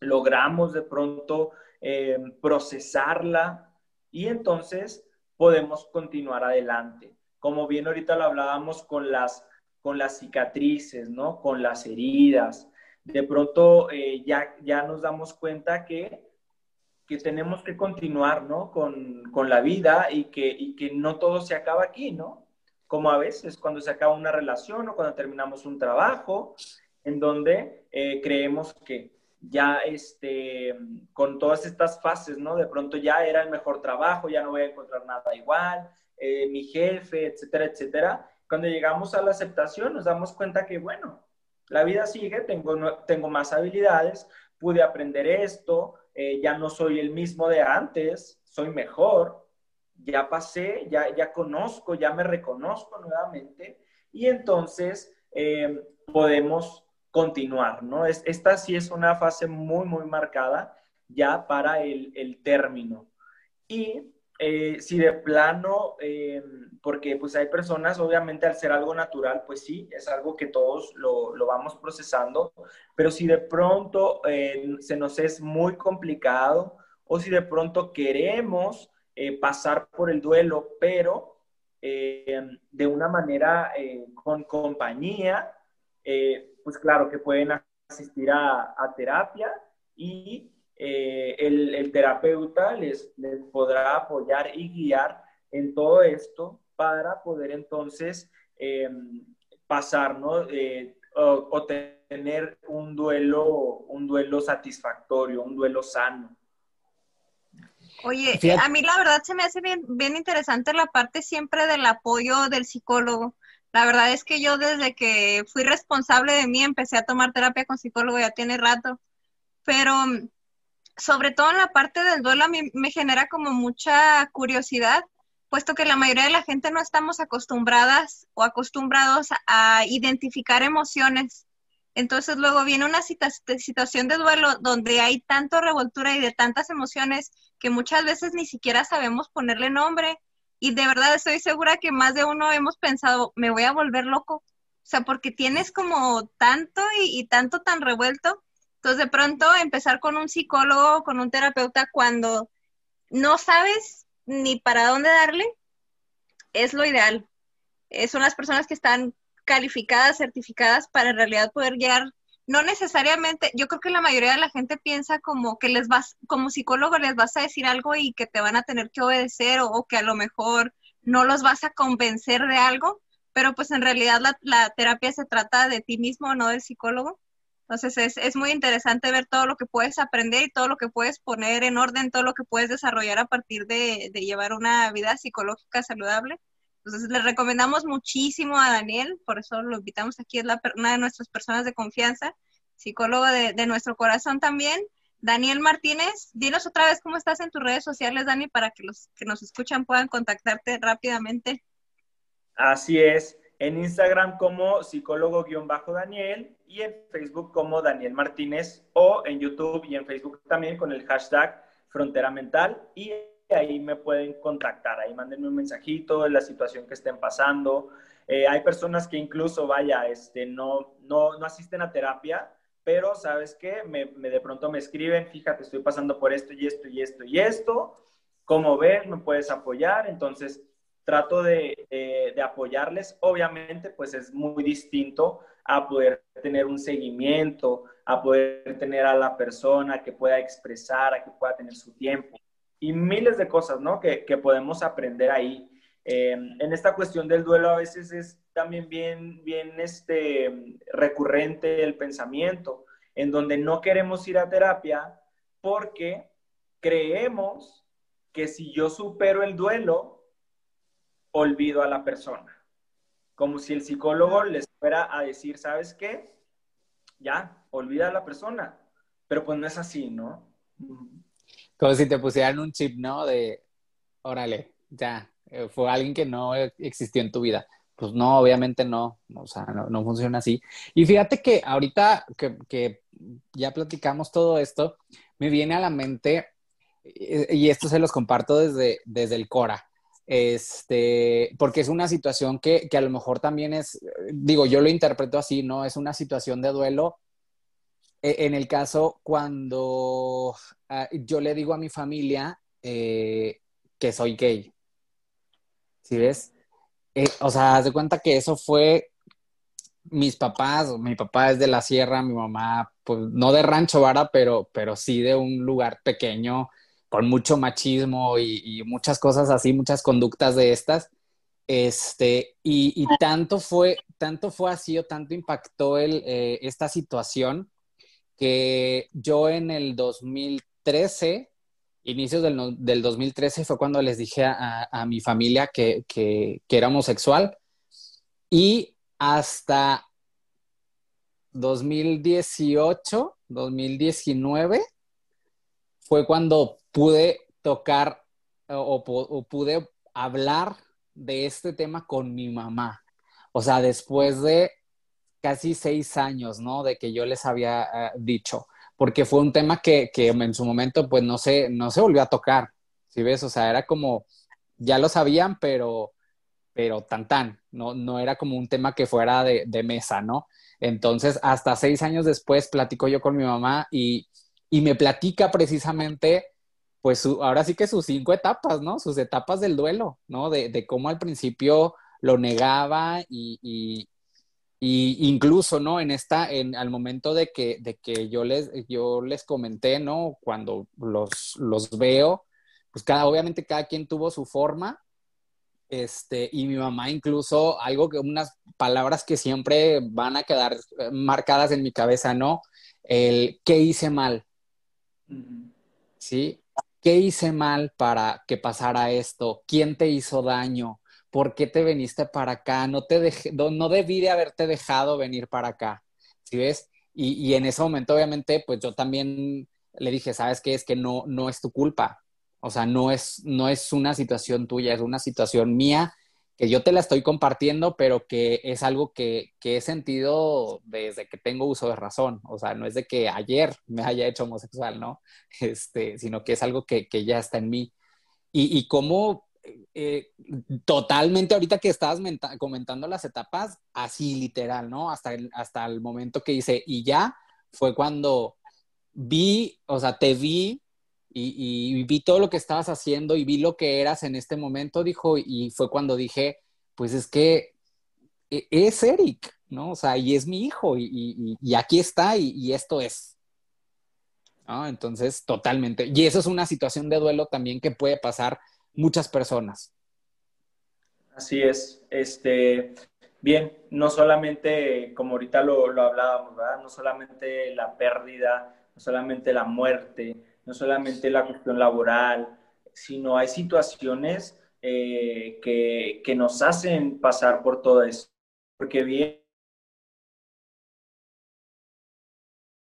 logramos de pronto eh, procesarla y entonces podemos continuar adelante. Como bien ahorita lo hablábamos con las, con las cicatrices, ¿no? Con las heridas. De pronto eh, ya, ya nos damos cuenta que que tenemos que continuar, ¿no? Con, con la vida y que, y que no todo se acaba aquí, ¿no? Como a veces cuando se acaba una relación o cuando terminamos un trabajo, en donde eh, creemos que ya este, con todas estas fases, ¿no? De pronto ya era el mejor trabajo, ya no voy a encontrar nada igual, eh, mi jefe, etcétera, etcétera. Cuando llegamos a la aceptación nos damos cuenta que, bueno, la vida sigue, tengo, tengo más habilidades, pude aprender esto, eh, ya no soy el mismo de antes, soy mejor, ya pasé, ya, ya conozco, ya me reconozco nuevamente y entonces eh, podemos continuar, ¿no? Es, esta sí es una fase muy, muy marcada ya para el, el término. Y eh, si de plano, eh, porque pues hay personas, obviamente al ser algo natural, pues sí, es algo que todos lo, lo vamos procesando, pero si de pronto eh, se nos es muy complicado o si de pronto queremos pasar por el duelo, pero de una manera con compañía, pues claro que pueden asistir a, a terapia y eh, el, terapeuta les, les podrá apoyar y guiar en todo esto para poder entonces em, pasar, ¿no? Eh, o, tener un duelo, un duelo satisfactorio, un duelo sano. Oye, a mí la verdad se me hace bien, bien interesante la parte siempre del apoyo del psicólogo. La verdad es que yo desde que fui responsable de mí empecé a tomar terapia con psicólogo, ya tiene rato, pero sobre todo en la parte del duelo a mí me genera como mucha curiosidad, puesto que la mayoría de la gente no estamos acostumbradas o acostumbrados a identificar emociones. Entonces luego viene una situación de duelo donde hay tanto revoltura y de tantas emociones que muchas veces ni siquiera sabemos ponerle nombre. Y de verdad estoy segura que más de uno hemos pensado, me voy a volver loco. O sea, porque tienes como tanto y, y tanto tan revuelto entonces, de pronto, empezar con un psicólogo, con un terapeuta, cuando no sabes ni para dónde darle, es lo ideal. Eh, son las personas que están calificadas, certificadas para en realidad poder guiar. No necesariamente, yo creo que la mayoría de la gente piensa como que les vas, como psicólogo les vas a decir algo y que te van a tener que obedecer o, que a lo mejor no los vas a convencer de algo, pero pues en realidad la, la terapia se trata de ti mismo, no del psicólogo. Entonces es, es, muy interesante ver todo lo que puedes aprender y todo lo que puedes poner en orden, todo lo que puedes desarrollar a partir de, de llevar una vida psicológica saludable. Entonces le recomendamos muchísimo a Daniel, por eso lo invitamos aquí, es la, una de nuestras personas de confianza, psicólogo de, de nuestro corazón también. Daniel Martínez, dinos otra vez cómo estás en tus redes sociales, Dani, para que los que nos escuchan puedan contactarte rápidamente. Así es, en Instagram como psicólogo-daniel y en Facebook como Daniel Martínez o en YouTube y en Facebook también con el hashtag Frontera Mental y ahí me pueden contactar, ahí mándenme un mensajito de la situación que estén pasando. Eh, hay personas que incluso, vaya, este, no, no, no asisten a terapia, pero ¿sabes qué? Me, de pronto me escriben, fíjate, estoy pasando por esto y esto y esto y esto, ¿cómo ves? ¿Me puedes apoyar? Entonces, trato de, apoyarles. Obviamente, pues es muy distinto a poder tener un seguimiento, a poder tener a la persona que pueda expresar, a que pueda tener su tiempo y miles de cosas, ¿no? Que, podemos aprender ahí. Eh, en esta cuestión del duelo a veces es también bien, bien este, recurrente el pensamiento, en donde no queremos ir a terapia porque creemos que si yo supero el duelo, olvido a la persona. Como si el psicólogo les fuera a decir, ¿sabes qué? Ya, olvida a la persona. Pero pues no es así, ¿no? Como si te pusieran un chip, ¿no? De, órale, ya, eh, fue alguien que no existió en tu vida. Pues no, obviamente no, o sea, no, funciona así. Y fíjate que ahorita que, que, ya platicamos todo esto, me viene a la mente, eh, y esto se los comparto desde, desde el Cora este, porque es una situación que, a lo mejor también es, digo, yo lo interpreto así, ¿no? Es una situación de duelo. E, en el caso cuando ah, yo le digo a mi familia eh, que soy gay, ¿sí ves? Eh, o sea, haz de cuenta que eso fue mis papás, mi papá es de la sierra, mi mamá, pues no de Rancho Vara, pero, pero sí de un lugar pequeño, con mucho machismo y, muchas cosas así, muchas conductas de estas. Este, y, tanto, fue, tanto fue así o tanto impactó eh, esta situación que yo en el 2013, inicios del, del 2013, fue cuando les dije a, a mi familia que, que, que era homosexual y hasta 2018, 2019, fue cuando pude tocar o, pude hablar de este tema con mi mamá. O sea, después de casi seis años, ¿no? De que yo les había eh, dicho, porque fue un tema que, en su momento, pues no se, no se volvió a tocar, ¿sí ves? O sea, era como, ya lo sabían, pero, pero tan tan, no, no era como un tema que fuera de, de mesa, ¿no? Entonces, hasta seis años después, platico yo con mi mamá y, y me platica precisamente pues ahora sí que sus cinco etapas, ¿no? Sus etapas del duelo, ¿no? De, cómo al principio lo negaba y, y, incluso, ¿no? En esta, en, al momento de que, de que yo, les, yo les comenté, ¿no? Cuando los, los veo, pues cada, obviamente cada quien tuvo su forma, este, y mi mamá incluso, algo que, unas palabras que siempre van a quedar eh, marcadas en mi cabeza, ¿no? El, ¿qué hice mal? ¿Sí? ¿Qué hice mal para que pasara esto? ¿Quién te hizo daño? ¿Por qué te viniste para acá? No, te dejé, no, debí de haberte dejado venir para acá. ¿Sí ves? Y, en ese momento, obviamente, pues yo también le dije, ¿sabes qué? Es que no, no es tu culpa. O sea, no es, no es una situación tuya, es una situación mía que yo te la estoy compartiendo, pero que es algo que, he sentido desde que tengo uso de razón. O sea, no es de que ayer me haya hecho homosexual, ¿no? <laughs> Este, sino que es algo que, ya está en mí. Y, y cómo eh, totalmente ahorita que estabas comentando las etapas, así literal, ¿no? Hasta el, hasta el momento que hice, y ya fue cuando vi, o sea, te vi y, vi todo lo que estabas haciendo y vi lo que eras en este momento, dijo, y fue cuando dije, pues es que e, es Eric, ¿no? O sea, y es mi hijo y, aquí está y, esto es. Entonces, totalmente. Y eso es una situación de duelo también que puede pasar muchas personas. Así es. Este, bien, no solamente, como ahorita lo, lo hablábamos, ¿verdad? No solamente la pérdida, no solamente la muerte, no solamente la cuestión laboral, sino hay situaciones eh, que, que, nos hacen pasar por todo eso. Porque bien,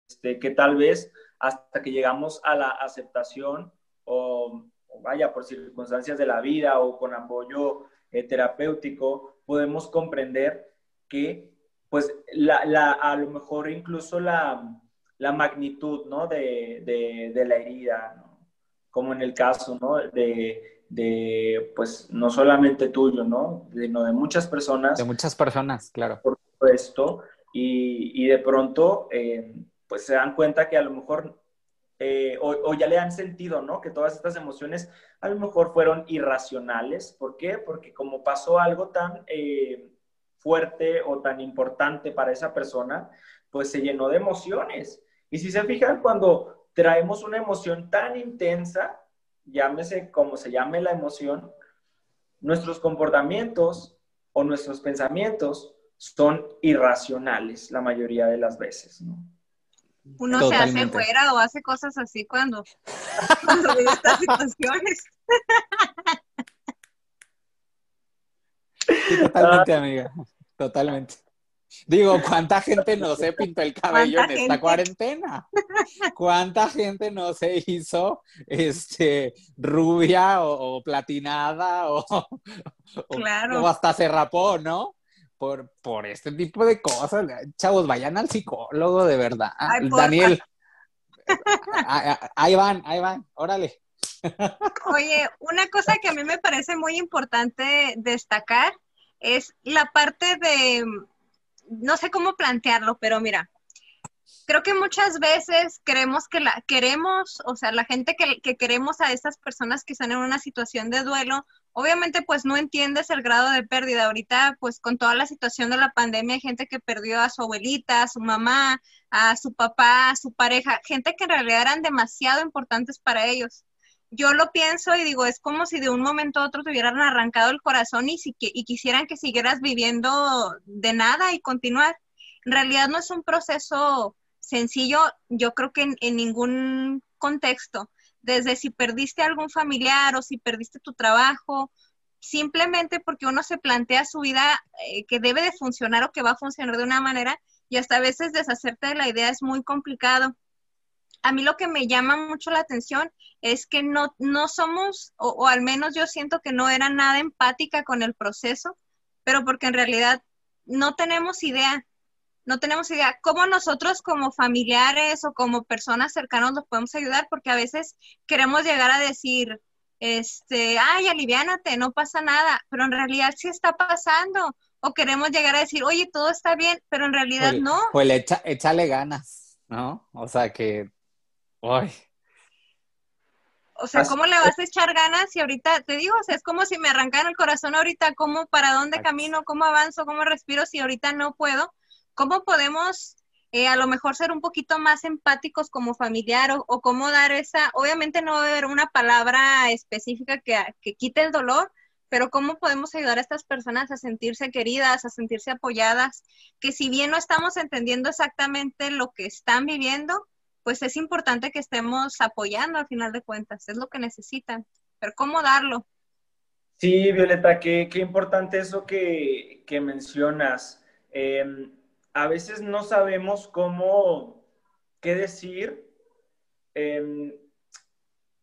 este, que tal vez hasta que llegamos a la aceptación o, vaya por circunstancias de la vida o con apoyo eh, terapéutico, podemos comprender que pues la, la, a lo mejor incluso la, la magnitud, ¿no? De, de, la herida, ¿no? Como en el caso, ¿no? De, de, pues, no solamente tuyo, ¿no? Sino de muchas personas. De muchas personas, claro. Por supuesto. Y, y de pronto, eh, pues, se dan cuenta que a lo mejor, eh, o, ya le han sentido, ¿no? Que todas estas emociones a lo mejor fueron irracionales. ¿Por qué? Porque como pasó algo tan... Eh, fuerte o tan importante para esa persona, pues se llenó de emociones. Y si se fijan, cuando traemos una emoción tan intensa, llámese como se llame la emoción, nuestros comportamientos o nuestros pensamientos son irracionales la mayoría de las veces, ¿no? Uno se hace fuera o hace cosas así cuando, cuando vive estas <laughs> situaciones. totalmente, amiga. Totalmente. Digo, ¿cuánta gente no se pintó el cabello en esta cuarentena? ¿Cuánta gente no se hizo este, rubia o, platinada o, <laughs> o, hasta se rapó, ¿no? Por, por este tipo de cosas. Chavos, vayan al psicólogo, de verdad. Daniel, ahí van, ahí van, órale. Oye, una cosa que a mí me parece muy importante destacar es la parte de no sé cómo plantearlo, pero mira, creo que muchas veces queremos que la queremos, o sea, la gente que, que, queremos a estas personas que están en una situación de duelo, obviamente pues no entiendes el grado de pérdida. Ahorita pues con toda la situación de la pandemia hay gente que perdió a su abuelita, a su mamá, a su papá, a su pareja, gente que en realidad eran demasiado importantes para ellos yo lo pienso y digo, es como si de un momento a otro te hubieran arrancado el corazón y, si, y quisieran que siguieras viviendo de nada y continuar. En realidad no es un proceso sencillo, yo creo que en, ningún contexto, desde si perdiste algún familiar o si perdiste tu trabajo, simplemente porque uno se plantea su vida eh, que debe de funcionar o que va a funcionar de una manera y hasta a veces deshacerte de la idea es muy complicado a mí lo que me llama mucho la atención es que no, no somos, o, al menos yo siento que no era nada empática con el proceso, pero porque en realidad no tenemos idea, no tenemos idea cómo nosotros como familiares o como personas cercanas nos podemos ayudar, porque a veces queremos llegar a decir, este, ay, aliviánate, no pasa nada, pero en realidad sí está pasando. O queremos llegar a decir, oye, todo está bien, pero en realidad no. Pues echa, échale ganas, ¿no? O sea, que Ay. O sea, ¿cómo le vas a echar ganas si ahorita, te digo, o sea, es como si me arrancara el corazón ahorita, ¿cómo, para dónde camino, cómo avanzo, cómo respiro si ahorita no puedo? ¿Cómo podemos eh, a lo mejor ser un poquito más empáticos como familiar o, cómo dar esa, obviamente no va a haber una palabra específica que, que quite el dolor, pero cómo podemos ayudar a estas personas a sentirse queridas, a sentirse apoyadas, que si bien no estamos entendiendo exactamente lo que están viviendo, pues es importante que estemos apoyando al final de cuentas, es lo que necesitan, pero ¿cómo darlo? Sí, Violeta, qué, importante eso que, que mencionas. Em, a veces no sabemos cómo, qué decir. Em,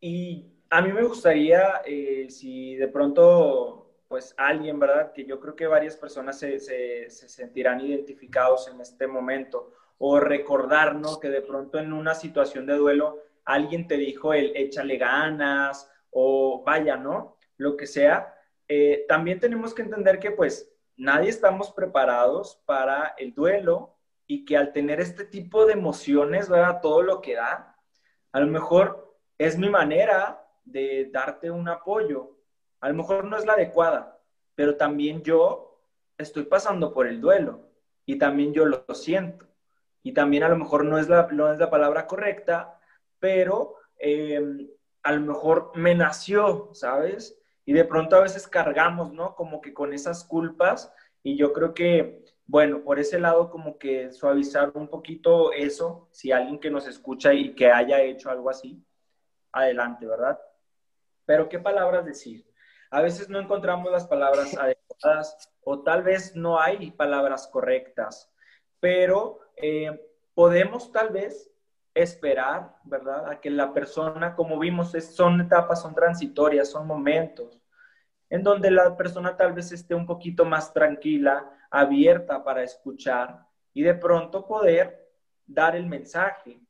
y a mí me gustaría, eh, si de pronto, pues alguien, ¿verdad? Que yo creo que varias personas se, se, se sentirán identificados en este momento o recordar, ¿no? Que de pronto en una situación de duelo alguien te dijo el échale ganas o vaya, ¿no? Lo que sea. Eh, también tenemos que entender que pues nadie estamos preparados para el duelo y que al tener este tipo de emociones, ¿verdad? Todo lo que da, a lo mejor es mi manera de darte un apoyo. A lo mejor no es la adecuada, pero también yo estoy pasando por el duelo y también yo lo siento. Y también a lo mejor no es la, no es la palabra correcta, pero em, a lo mejor me nació, ¿sabes? Y de pronto a veces cargamos, ¿no? Como que con esas culpas y yo creo que, bueno, por ese lado como que suavizar un poquito eso, si alguien que nos escucha y que haya hecho algo así, adelante, ¿verdad? Pero ¿qué palabras decir? A veces no encontramos las palabras <laughs> adecuadas o tal vez no hay palabras correctas, pero eh, podemos tal vez esperar, ¿verdad? A que la persona, como vimos, son etapas, son transitorias, son momentos en donde la persona tal vez esté un poquito más tranquila, abierta para escuchar y de pronto poder dar el mensaje.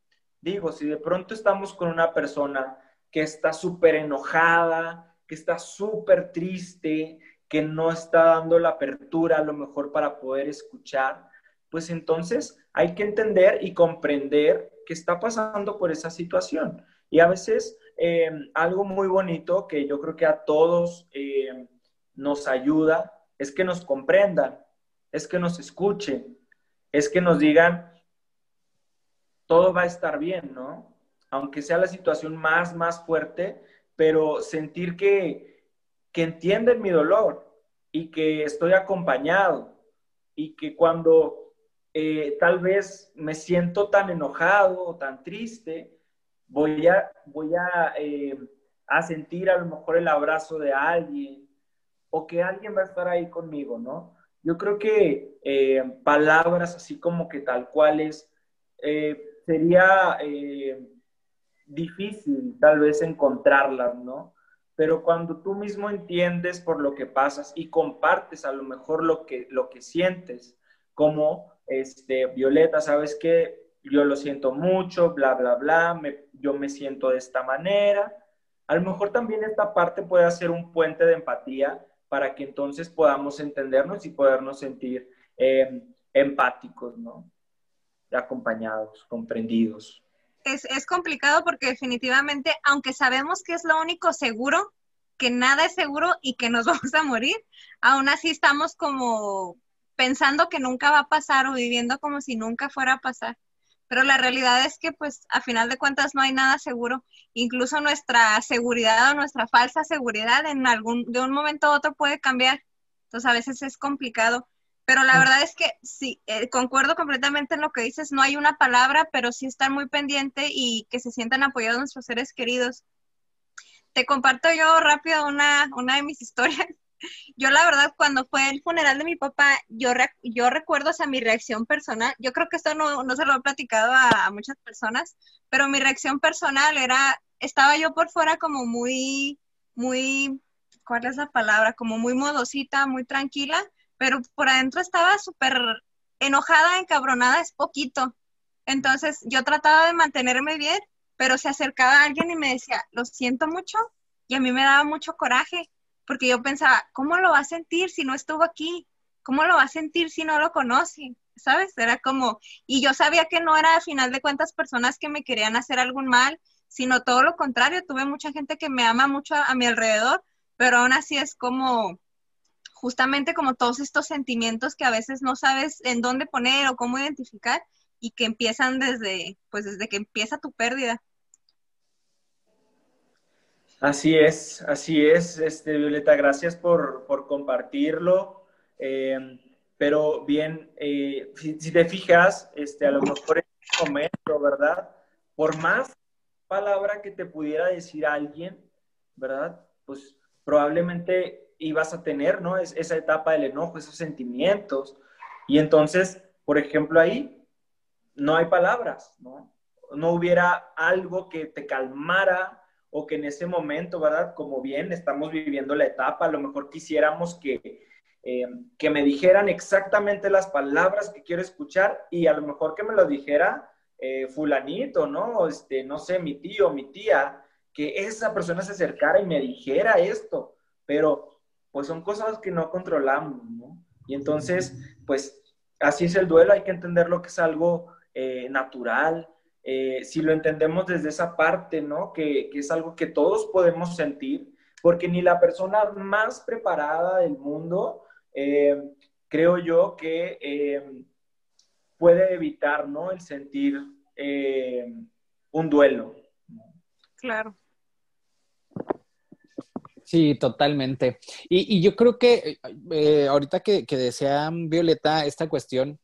Digo, si de pronto estamos con una persona que está súper enojada, que está súper triste, que no está dando la apertura a lo mejor para poder escuchar, pues entonces hay que entender y comprender que está pasando por esa situación. Y a veces eh, algo muy bonito que yo creo que a todos eh, nos ayuda es que nos comprendan, es que nos escuchen, es que nos digan, todo va a estar bien, ¿no? Aunque sea la situación más, más fuerte, pero sentir que, que entienden mi dolor y que estoy acompañado y que cuando eh, tal vez me siento tan enojado o tan triste, voy a, voy eh, a, sentir a lo mejor el abrazo de alguien o que alguien va a estar ahí conmigo, ¿no? Yo creo que eh, palabras así como que tal cuales eh, sería difícil tal vez encontrarlas, ¿no? Pero cuando tú mismo entiendes por lo que pasas y compartes a lo mejor lo que, lo que sientes, como este, Violeta, ¿sabes qué? yo lo siento mucho, bla, bla, bla, yo me siento de esta manera. A lo mejor también esta parte puede ser un puente de empatía para que entonces podamos entendernos y podernos sentir em, empáticos, ¿no? Acompañados, comprendidos. Es, es complicado porque definitivamente, aunque sabemos que es lo único seguro, que nada es seguro y que nos <laughs> vamos a morir, aún así estamos como pensando que nunca va a pasar o viviendo como si nunca fuera a pasar. Pero la realidad es que pues a final de cuentas no hay nada seguro, incluso nuestra seguridad o nuestra falsa seguridad en algún, de un momento a otro puede cambiar, entonces a veces es complicado, pero la verdad es que sí, eh, concuerdo completamente en lo que dices, no hay una palabra, pero sí estar muy pendiente y que se sientan apoyados nuestros seres queridos. Te comparto yo rápido una, una de mis <laughs> historias yo la verdad cuando fue el funeral de mi papá, yo, yo recuerdo o mi reacción personal, yo creo que esto no, no se lo he platicado a, muchas personas, pero mi reacción personal era, estaba yo por fuera como muy, muy, ¿cuál es la palabra? Como muy modosita, muy tranquila, pero por adentro estaba súper enojada, encabronada, es poquito. Entonces yo trataba de mantenerme bien, pero se acercaba alguien y me decía, lo siento mucho, y a mí me daba mucho coraje porque yo pensaba, ¿cómo lo va a sentir si no estuvo aquí? ¿Cómo lo va a sentir si no lo conoce? ¿Sabes? Era como, y yo sabía que no era a final de cuentas personas que me querían hacer algún mal, sino todo lo contrario, tuve mucha gente que me ama mucho a, mi alrededor, pero aún así es como, justamente como todos estos sentimientos que a veces no sabes en dónde poner o cómo identificar y que empiezan desde, pues desde que empieza tu pérdida. Así es, así es, este, Violeta, gracias por, compartirlo. Eh, pero bien, eh, si, te fijas, este, a lo mejor en este momento, ¿verdad? Por más palabra que te pudiera decir alguien, ¿verdad? Pues probablemente ibas a tener, ¿no? Es, esa etapa del enojo, esos sentimientos. Y entonces, por ejemplo, ahí no hay palabras, ¿no? No hubiera algo que te calmara, o que en ese momento, ¿verdad? Como bien estamos viviendo la etapa, a lo mejor quisiéramos que, eh, que me dijeran exactamente las palabras que quiero escuchar y a lo mejor que me lo dijera eh, fulanito, ¿no? Este, no sé, mi tío, mi tía, que esa persona se acercara y me dijera esto, pero pues son cosas que no controlamos, ¿no? Y entonces, pues así es el duelo, hay que entender lo que es algo eh, natural, eh, si lo entendemos desde esa parte, ¿no? Que, es algo que todos podemos sentir, porque ni la persona más preparada del mundo, eh, creo yo que eh, puede evitar, ¿no? El sentir un duelo. Claro. Sí, totalmente. Y, yo creo que ahorita que, que decía Violeta esta cuestión,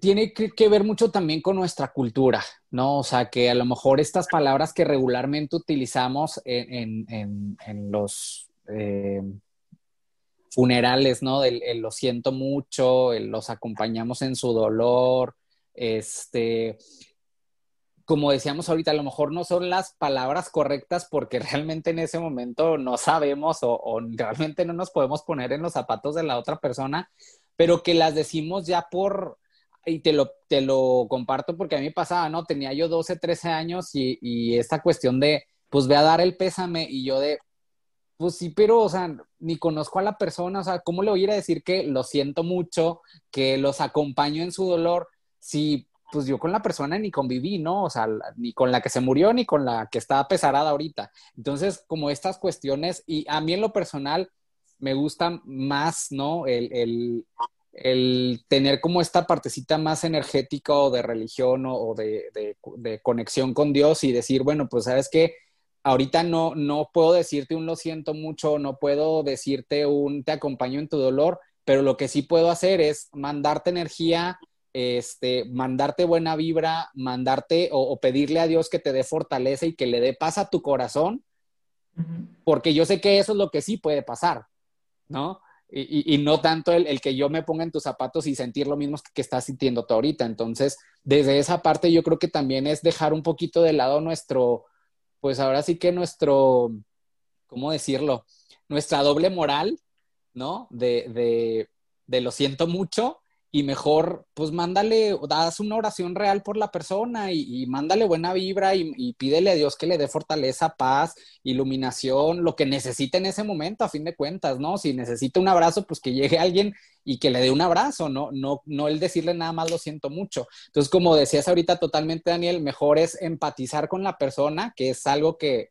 tiene que, ver mucho también con nuestra cultura, ¿no? O sea, que a lo mejor estas palabras que regularmente utilizamos en, los eh, funerales, ¿no? El, lo siento mucho, los acompañamos en su dolor, este, como decíamos ahorita, a lo mejor no son las palabras correctas porque <laughs> realmente en ese momento no sabemos o realmente no nos podemos poner en los zapatos de la otra persona, pero que las decimos ya por y te lo, te lo comparto porque a mí pasaba, ¿no? Tenía yo 12, 13 años y, y esta cuestión de, pues ve a dar el pésame y yo de, pues sí, pero, o sea, ni conozco a la persona, o sea, ¿cómo le voy a ir a decir que lo siento mucho, que los acompaño en su dolor, si pues yo con la persona ni conviví, ¿no? O sea, ni con la que se murió, ni con la que está pesarada ahorita. Entonces, como estas cuestiones, y a mí en lo personal me gusta más, ¿no? El, el, el tener como esta partecita más energética o de religión o, de, conexión con Dios y decir, bueno, pues sabes que ahorita no, no puedo decirte un lo siento mucho, no puedo decirte un te acompaño en tu dolor, pero lo que sí puedo hacer es mandarte energía, este, mandarte buena vibra, mandarte o, o pedirle a Dios que te dé fortaleza y que le dé paz a tu corazón, porque yo sé que eso es lo que sí puede pasar, ¿no? Y, no tanto el, que yo me ponga en tus zapatos y sentir lo mismo que, estás sintiendo tú ahorita. Entonces, desde esa parte yo creo que también es dejar un poquito de lado nuestro, pues ahora sí que nuestro, ¿cómo decirlo? Nuestra doble moral, ¿no? De, de, de lo siento mucho y mejor, pues mándale, das una oración real por la persona y, mándale buena vibra y, pídele a Dios que le dé fortaleza, paz, iluminación, lo que necesite en ese momento, a fin de cuentas, ¿no? Si necesita un abrazo, pues que llegue alguien y que le dé un abrazo, ¿no? No, no el decirle nada más lo siento mucho. Entonces, como decías ahorita totalmente, Daniel, mejor es empatizar con la persona, que es algo que,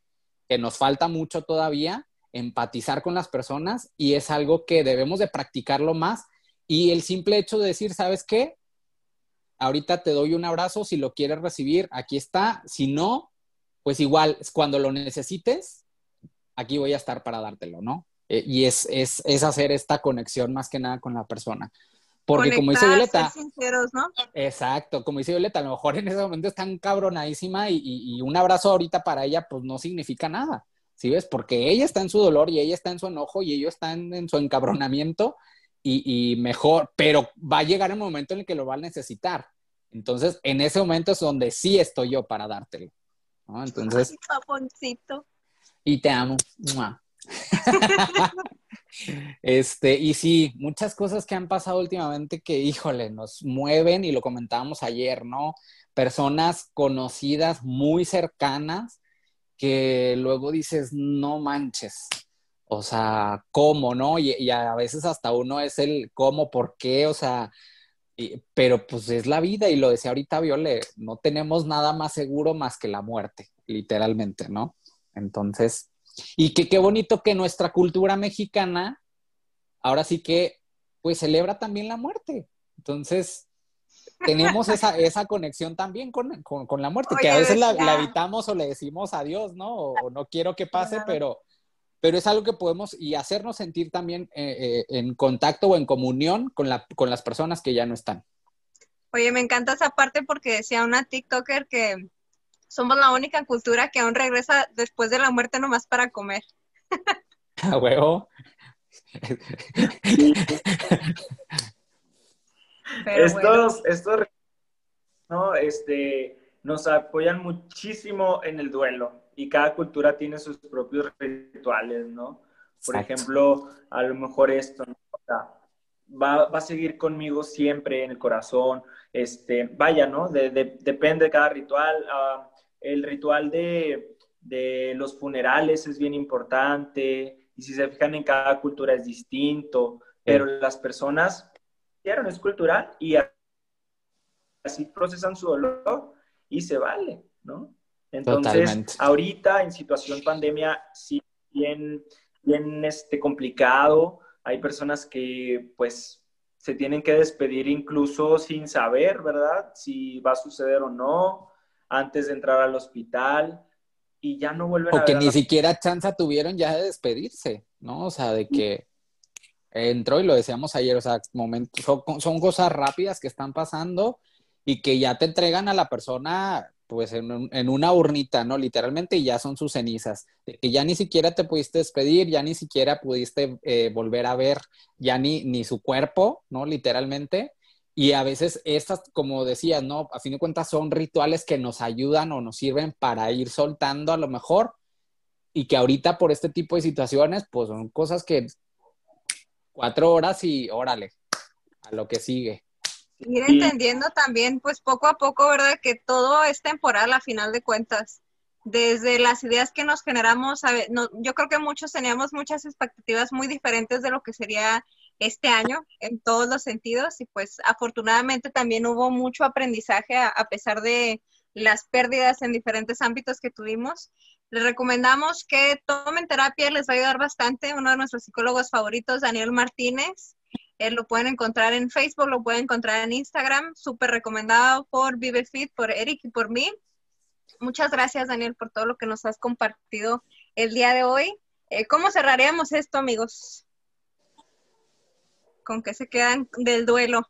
que nos falta mucho todavía, empatizar con las personas y es algo que debemos de practicarlo más y el simple hecho de decir, ¿sabes qué? Ahorita te doy un abrazo, si lo quieres recibir, aquí está. Si no, pues igual, cuando lo necesites, aquí voy a estar para dártelo, ¿no? Eh, y es, es, es, hacer esta conexión más que nada con la persona. Porque como dice Violeta, sinceros, ¿no? exacto, como dice Violeta, a lo mejor en ese momento es tan cabronadísima y, y, un abrazo ahorita para ella pues no significa nada, ¿sí ves? Porque ella está en su dolor y ella está en su enojo y ellos están en su encabronamiento y, mejor, pero va a llegar un momento en el que lo va a necesitar. Entonces, en ese momento es donde sí estoy yo para dártelo. Entonces. Y te amo. <laughs> este, y sí, muchas cosas que han pasado últimamente que, híjole, nos mueven y lo comentábamos ayer, ¿no? Personas conocidas, muy cercanas, que luego dices, no manches, o sea, cómo, ¿no? Y, a veces hasta uno es el cómo, por qué, o sea, pero pues es la vida y lo decía ahorita Viole, no tenemos nada más seguro más que la muerte, literalmente, ¿no? Entonces, y que qué bonito que nuestra cultura mexicana ahora sí que pues celebra también la muerte. Entonces, tenemos esa, <laughs> esa conexión también con, la muerte, que a veces la, evitamos o le decimos adiós, ¿no? O, no quiero que pase, pero pero es algo que podemos y hacernos sentir también eh, eh, en contacto o en comunión con, la, con las personas que ya no están. Oye, me encanta esa parte porque decía una TikToker que somos la única cultura que aún regresa después de la muerte nomás para comer. <laughs> A huevo. estos, estos no, este, nos apoyan muchísimo en el duelo y cada cultura tiene sus propios rituales, ¿no? Por ejemplo, a lo mejor esto, va, va, a seguir conmigo siempre en el corazón, este, vaya, ¿no? depende de cada ritual. Ah, el ritual de, de los funerales es bien importante y si se fijan en cada cultura es distinto, pero las personas, es cultural y así procesan su dolor y se vale, ¿no? Entonces, ahorita en situación pandemia, sí, bien, bien este, complicado. Hay personas que, pues, se tienen que despedir incluso sin saber, ¿verdad? Si va a suceder o no, antes de entrar al hospital y ya no vuelven a ver. que ni siquiera chance tuvieron ya de despedirse, ¿no? O sea, de que entró y lo decíamos ayer, o sea, momentos, son, cosas rápidas que están pasando y que ya te entregan a la persona pues en, una urnita, ¿no? Literalmente y ya son sus cenizas, que ya ni siquiera te pudiste despedir, ya ni siquiera pudiste eh, volver a ver ya ni, ni su cuerpo, ¿no? Literalmente. Y a veces estas, como decías, ¿no? A fin de cuentas son rituales que nos ayudan o nos sirven para ir soltando a lo mejor y que ahorita por este tipo de situaciones, pues son cosas que cuatro horas y órale, a lo que sigue. Ir entendiendo también, pues poco a poco, ¿verdad? Que todo es temporal a final de cuentas. Desde las ideas que nos generamos, yo creo que muchos teníamos muchas expectativas muy diferentes de lo que sería este año en todos los sentidos y pues afortunadamente también hubo mucho aprendizaje a, pesar de las pérdidas en diferentes ámbitos que tuvimos. Les recomendamos que tomen terapia, les va a ayudar bastante. Uno de nuestros psicólogos favoritos, Daniel Martínez, él lo pueden encontrar en Facebook, lo pueden encontrar en Instagram, súper recomendado por ViveFit, por Eric y por mí. Muchas gracias, Daniel, por todo lo que nos has compartido el día de hoy. Eh, ¿Cómo cerraríamos esto, amigos? con qué se quedan del duelo.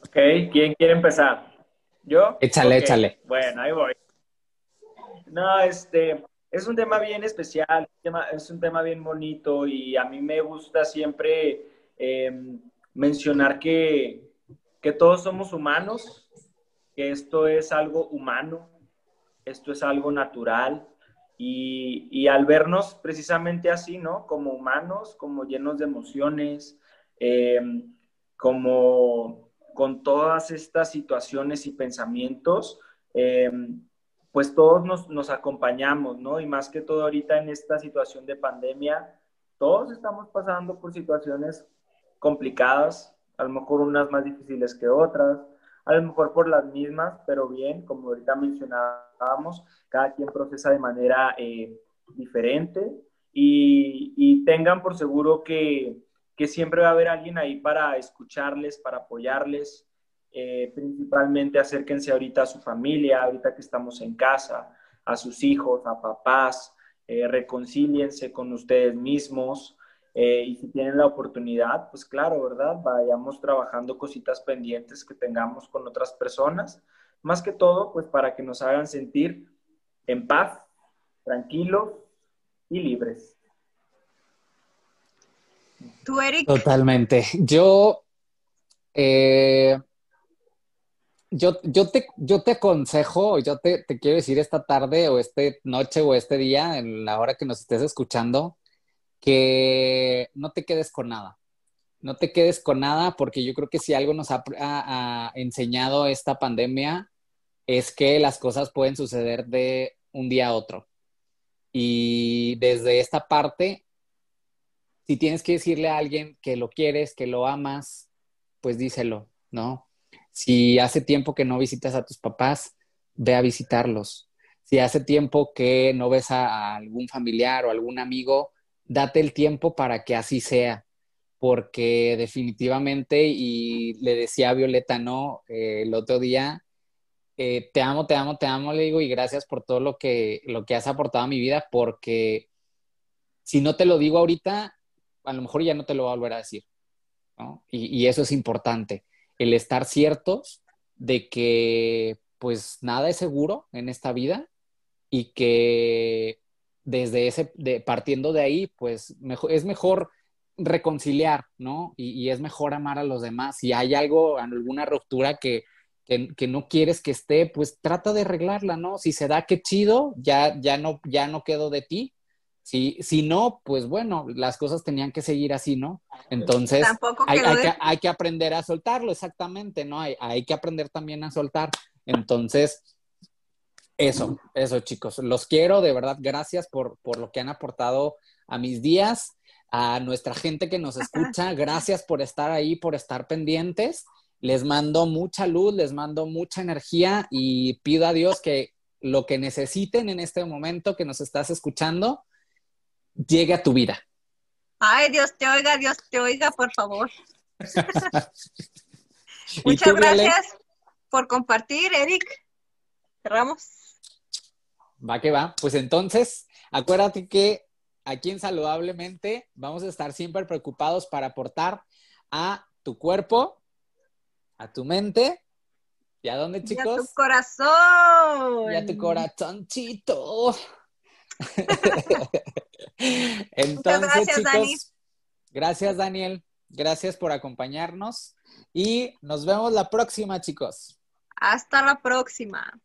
Ok, ¿quién quiere empezar? ¿Yo? Échale, échale. Bueno, ahí voy. No, este, es un tema bien especial, es un tema bien bonito y a mí me gusta siempre em, mencionar que, que todos somos humanos, que esto es algo humano, esto es algo natural, y, al vernos precisamente así, ¿no? Como humanos, como llenos de emociones, em, como con todas estas situaciones y pensamientos, em, pues todos nos, acompañamos, ¿no? Y más que todo ahorita en esta situación de pandemia, todos estamos pasando por situaciones complicadas, a lo mejor unas más difíciles que otras, a lo mejor por las mismas, pero bien, como ahorita mencionábamos, cada quien procesa de manera eh, diferente y, tengan por seguro que, siempre va a haber alguien ahí para escucharles, para apoyarles, eh, principalmente acérquense ahorita a su familia, ahorita que estamos en casa, a sus hijos, a papás, eh, reconcíliense con ustedes mismos, eh, y si tienen la oportunidad, pues claro, ¿verdad? Vayamos trabajando cositas pendientes que tengamos con otras personas. Más que todo, pues para que nos hagan sentir en paz, tranquilos y libres. ¿Tú, Eric? Totalmente. Yo, eh, yo, yo, te, yo te aconsejo, yo te, te quiero decir esta tarde o esta noche o este día, en la hora que nos estés escuchando, que no te quedes con nada. No te quedes con nada porque yo creo que si algo nos ha, enseñado esta pandemia es que las cosas pueden suceder de un día a otro. Y desde esta parte, si tienes que decirle a alguien que lo quieres, que lo amas, pues díselo, ¿no? Si hace tiempo que no visitas a tus papás, ve a visitarlos. Si hace tiempo que no ves a algún familiar o algún amigo, date el tiempo para que así sea, porque definitivamente, y le decía a Violeta, ¿no? Eh, el otro día, eh, te amo, te amo, te amo, le digo, y gracias por todo lo que, lo que has aportado a mi vida, porque si no te lo digo ahorita, a lo mejor ya no te lo voy a volver a decir, ¿no? Y, y eso es importante, el estar ciertos de que pues nada es seguro en esta vida y que desde ese, de, partiendo de ahí, pues es mejor reconciliar, ¿no? Y, es mejor amar a los demás. Si hay algo, alguna ruptura que, que, no quieres que esté, pues trata de arreglarla, ¿no? Si se da, qué chido, ya, ya, no, ya no quedo de ti. Si, si no, pues bueno, las cosas tenían que seguir así, ¿no? Entonces, hay, hay, que, hay, que, aprender a soltarlo, exactamente, ¿no? Hay, hay que aprender también a soltar. Entonces, eso, eso chicos, los quiero, de verdad, gracias por, por lo que han aportado a mis días. a nuestra gente que nos escucha, gracias por estar ahí, por estar pendientes. Les mando mucha luz, les mando mucha energía y pido a Dios que lo que necesiten en este momento que nos estás escuchando llegue a tu vida. Ay, Dios te oiga, Dios te oiga, por favor. <laughs> Muchas gracias por compartir, Eric. Cerramos. Va que va. Pues entonces, acuérdate que aquí en Saludablemente vamos a estar siempre preocupados para aportar a tu cuerpo, a tu mente ¿y a dónde, chicos? Y a tu corazón. Y a tu corazoncito. <laughs> Entonces, gracias, chicos, Dani. gracias, Daniel. Gracias por acompañarnos y nos vemos la próxima, chicos. Hasta la próxima.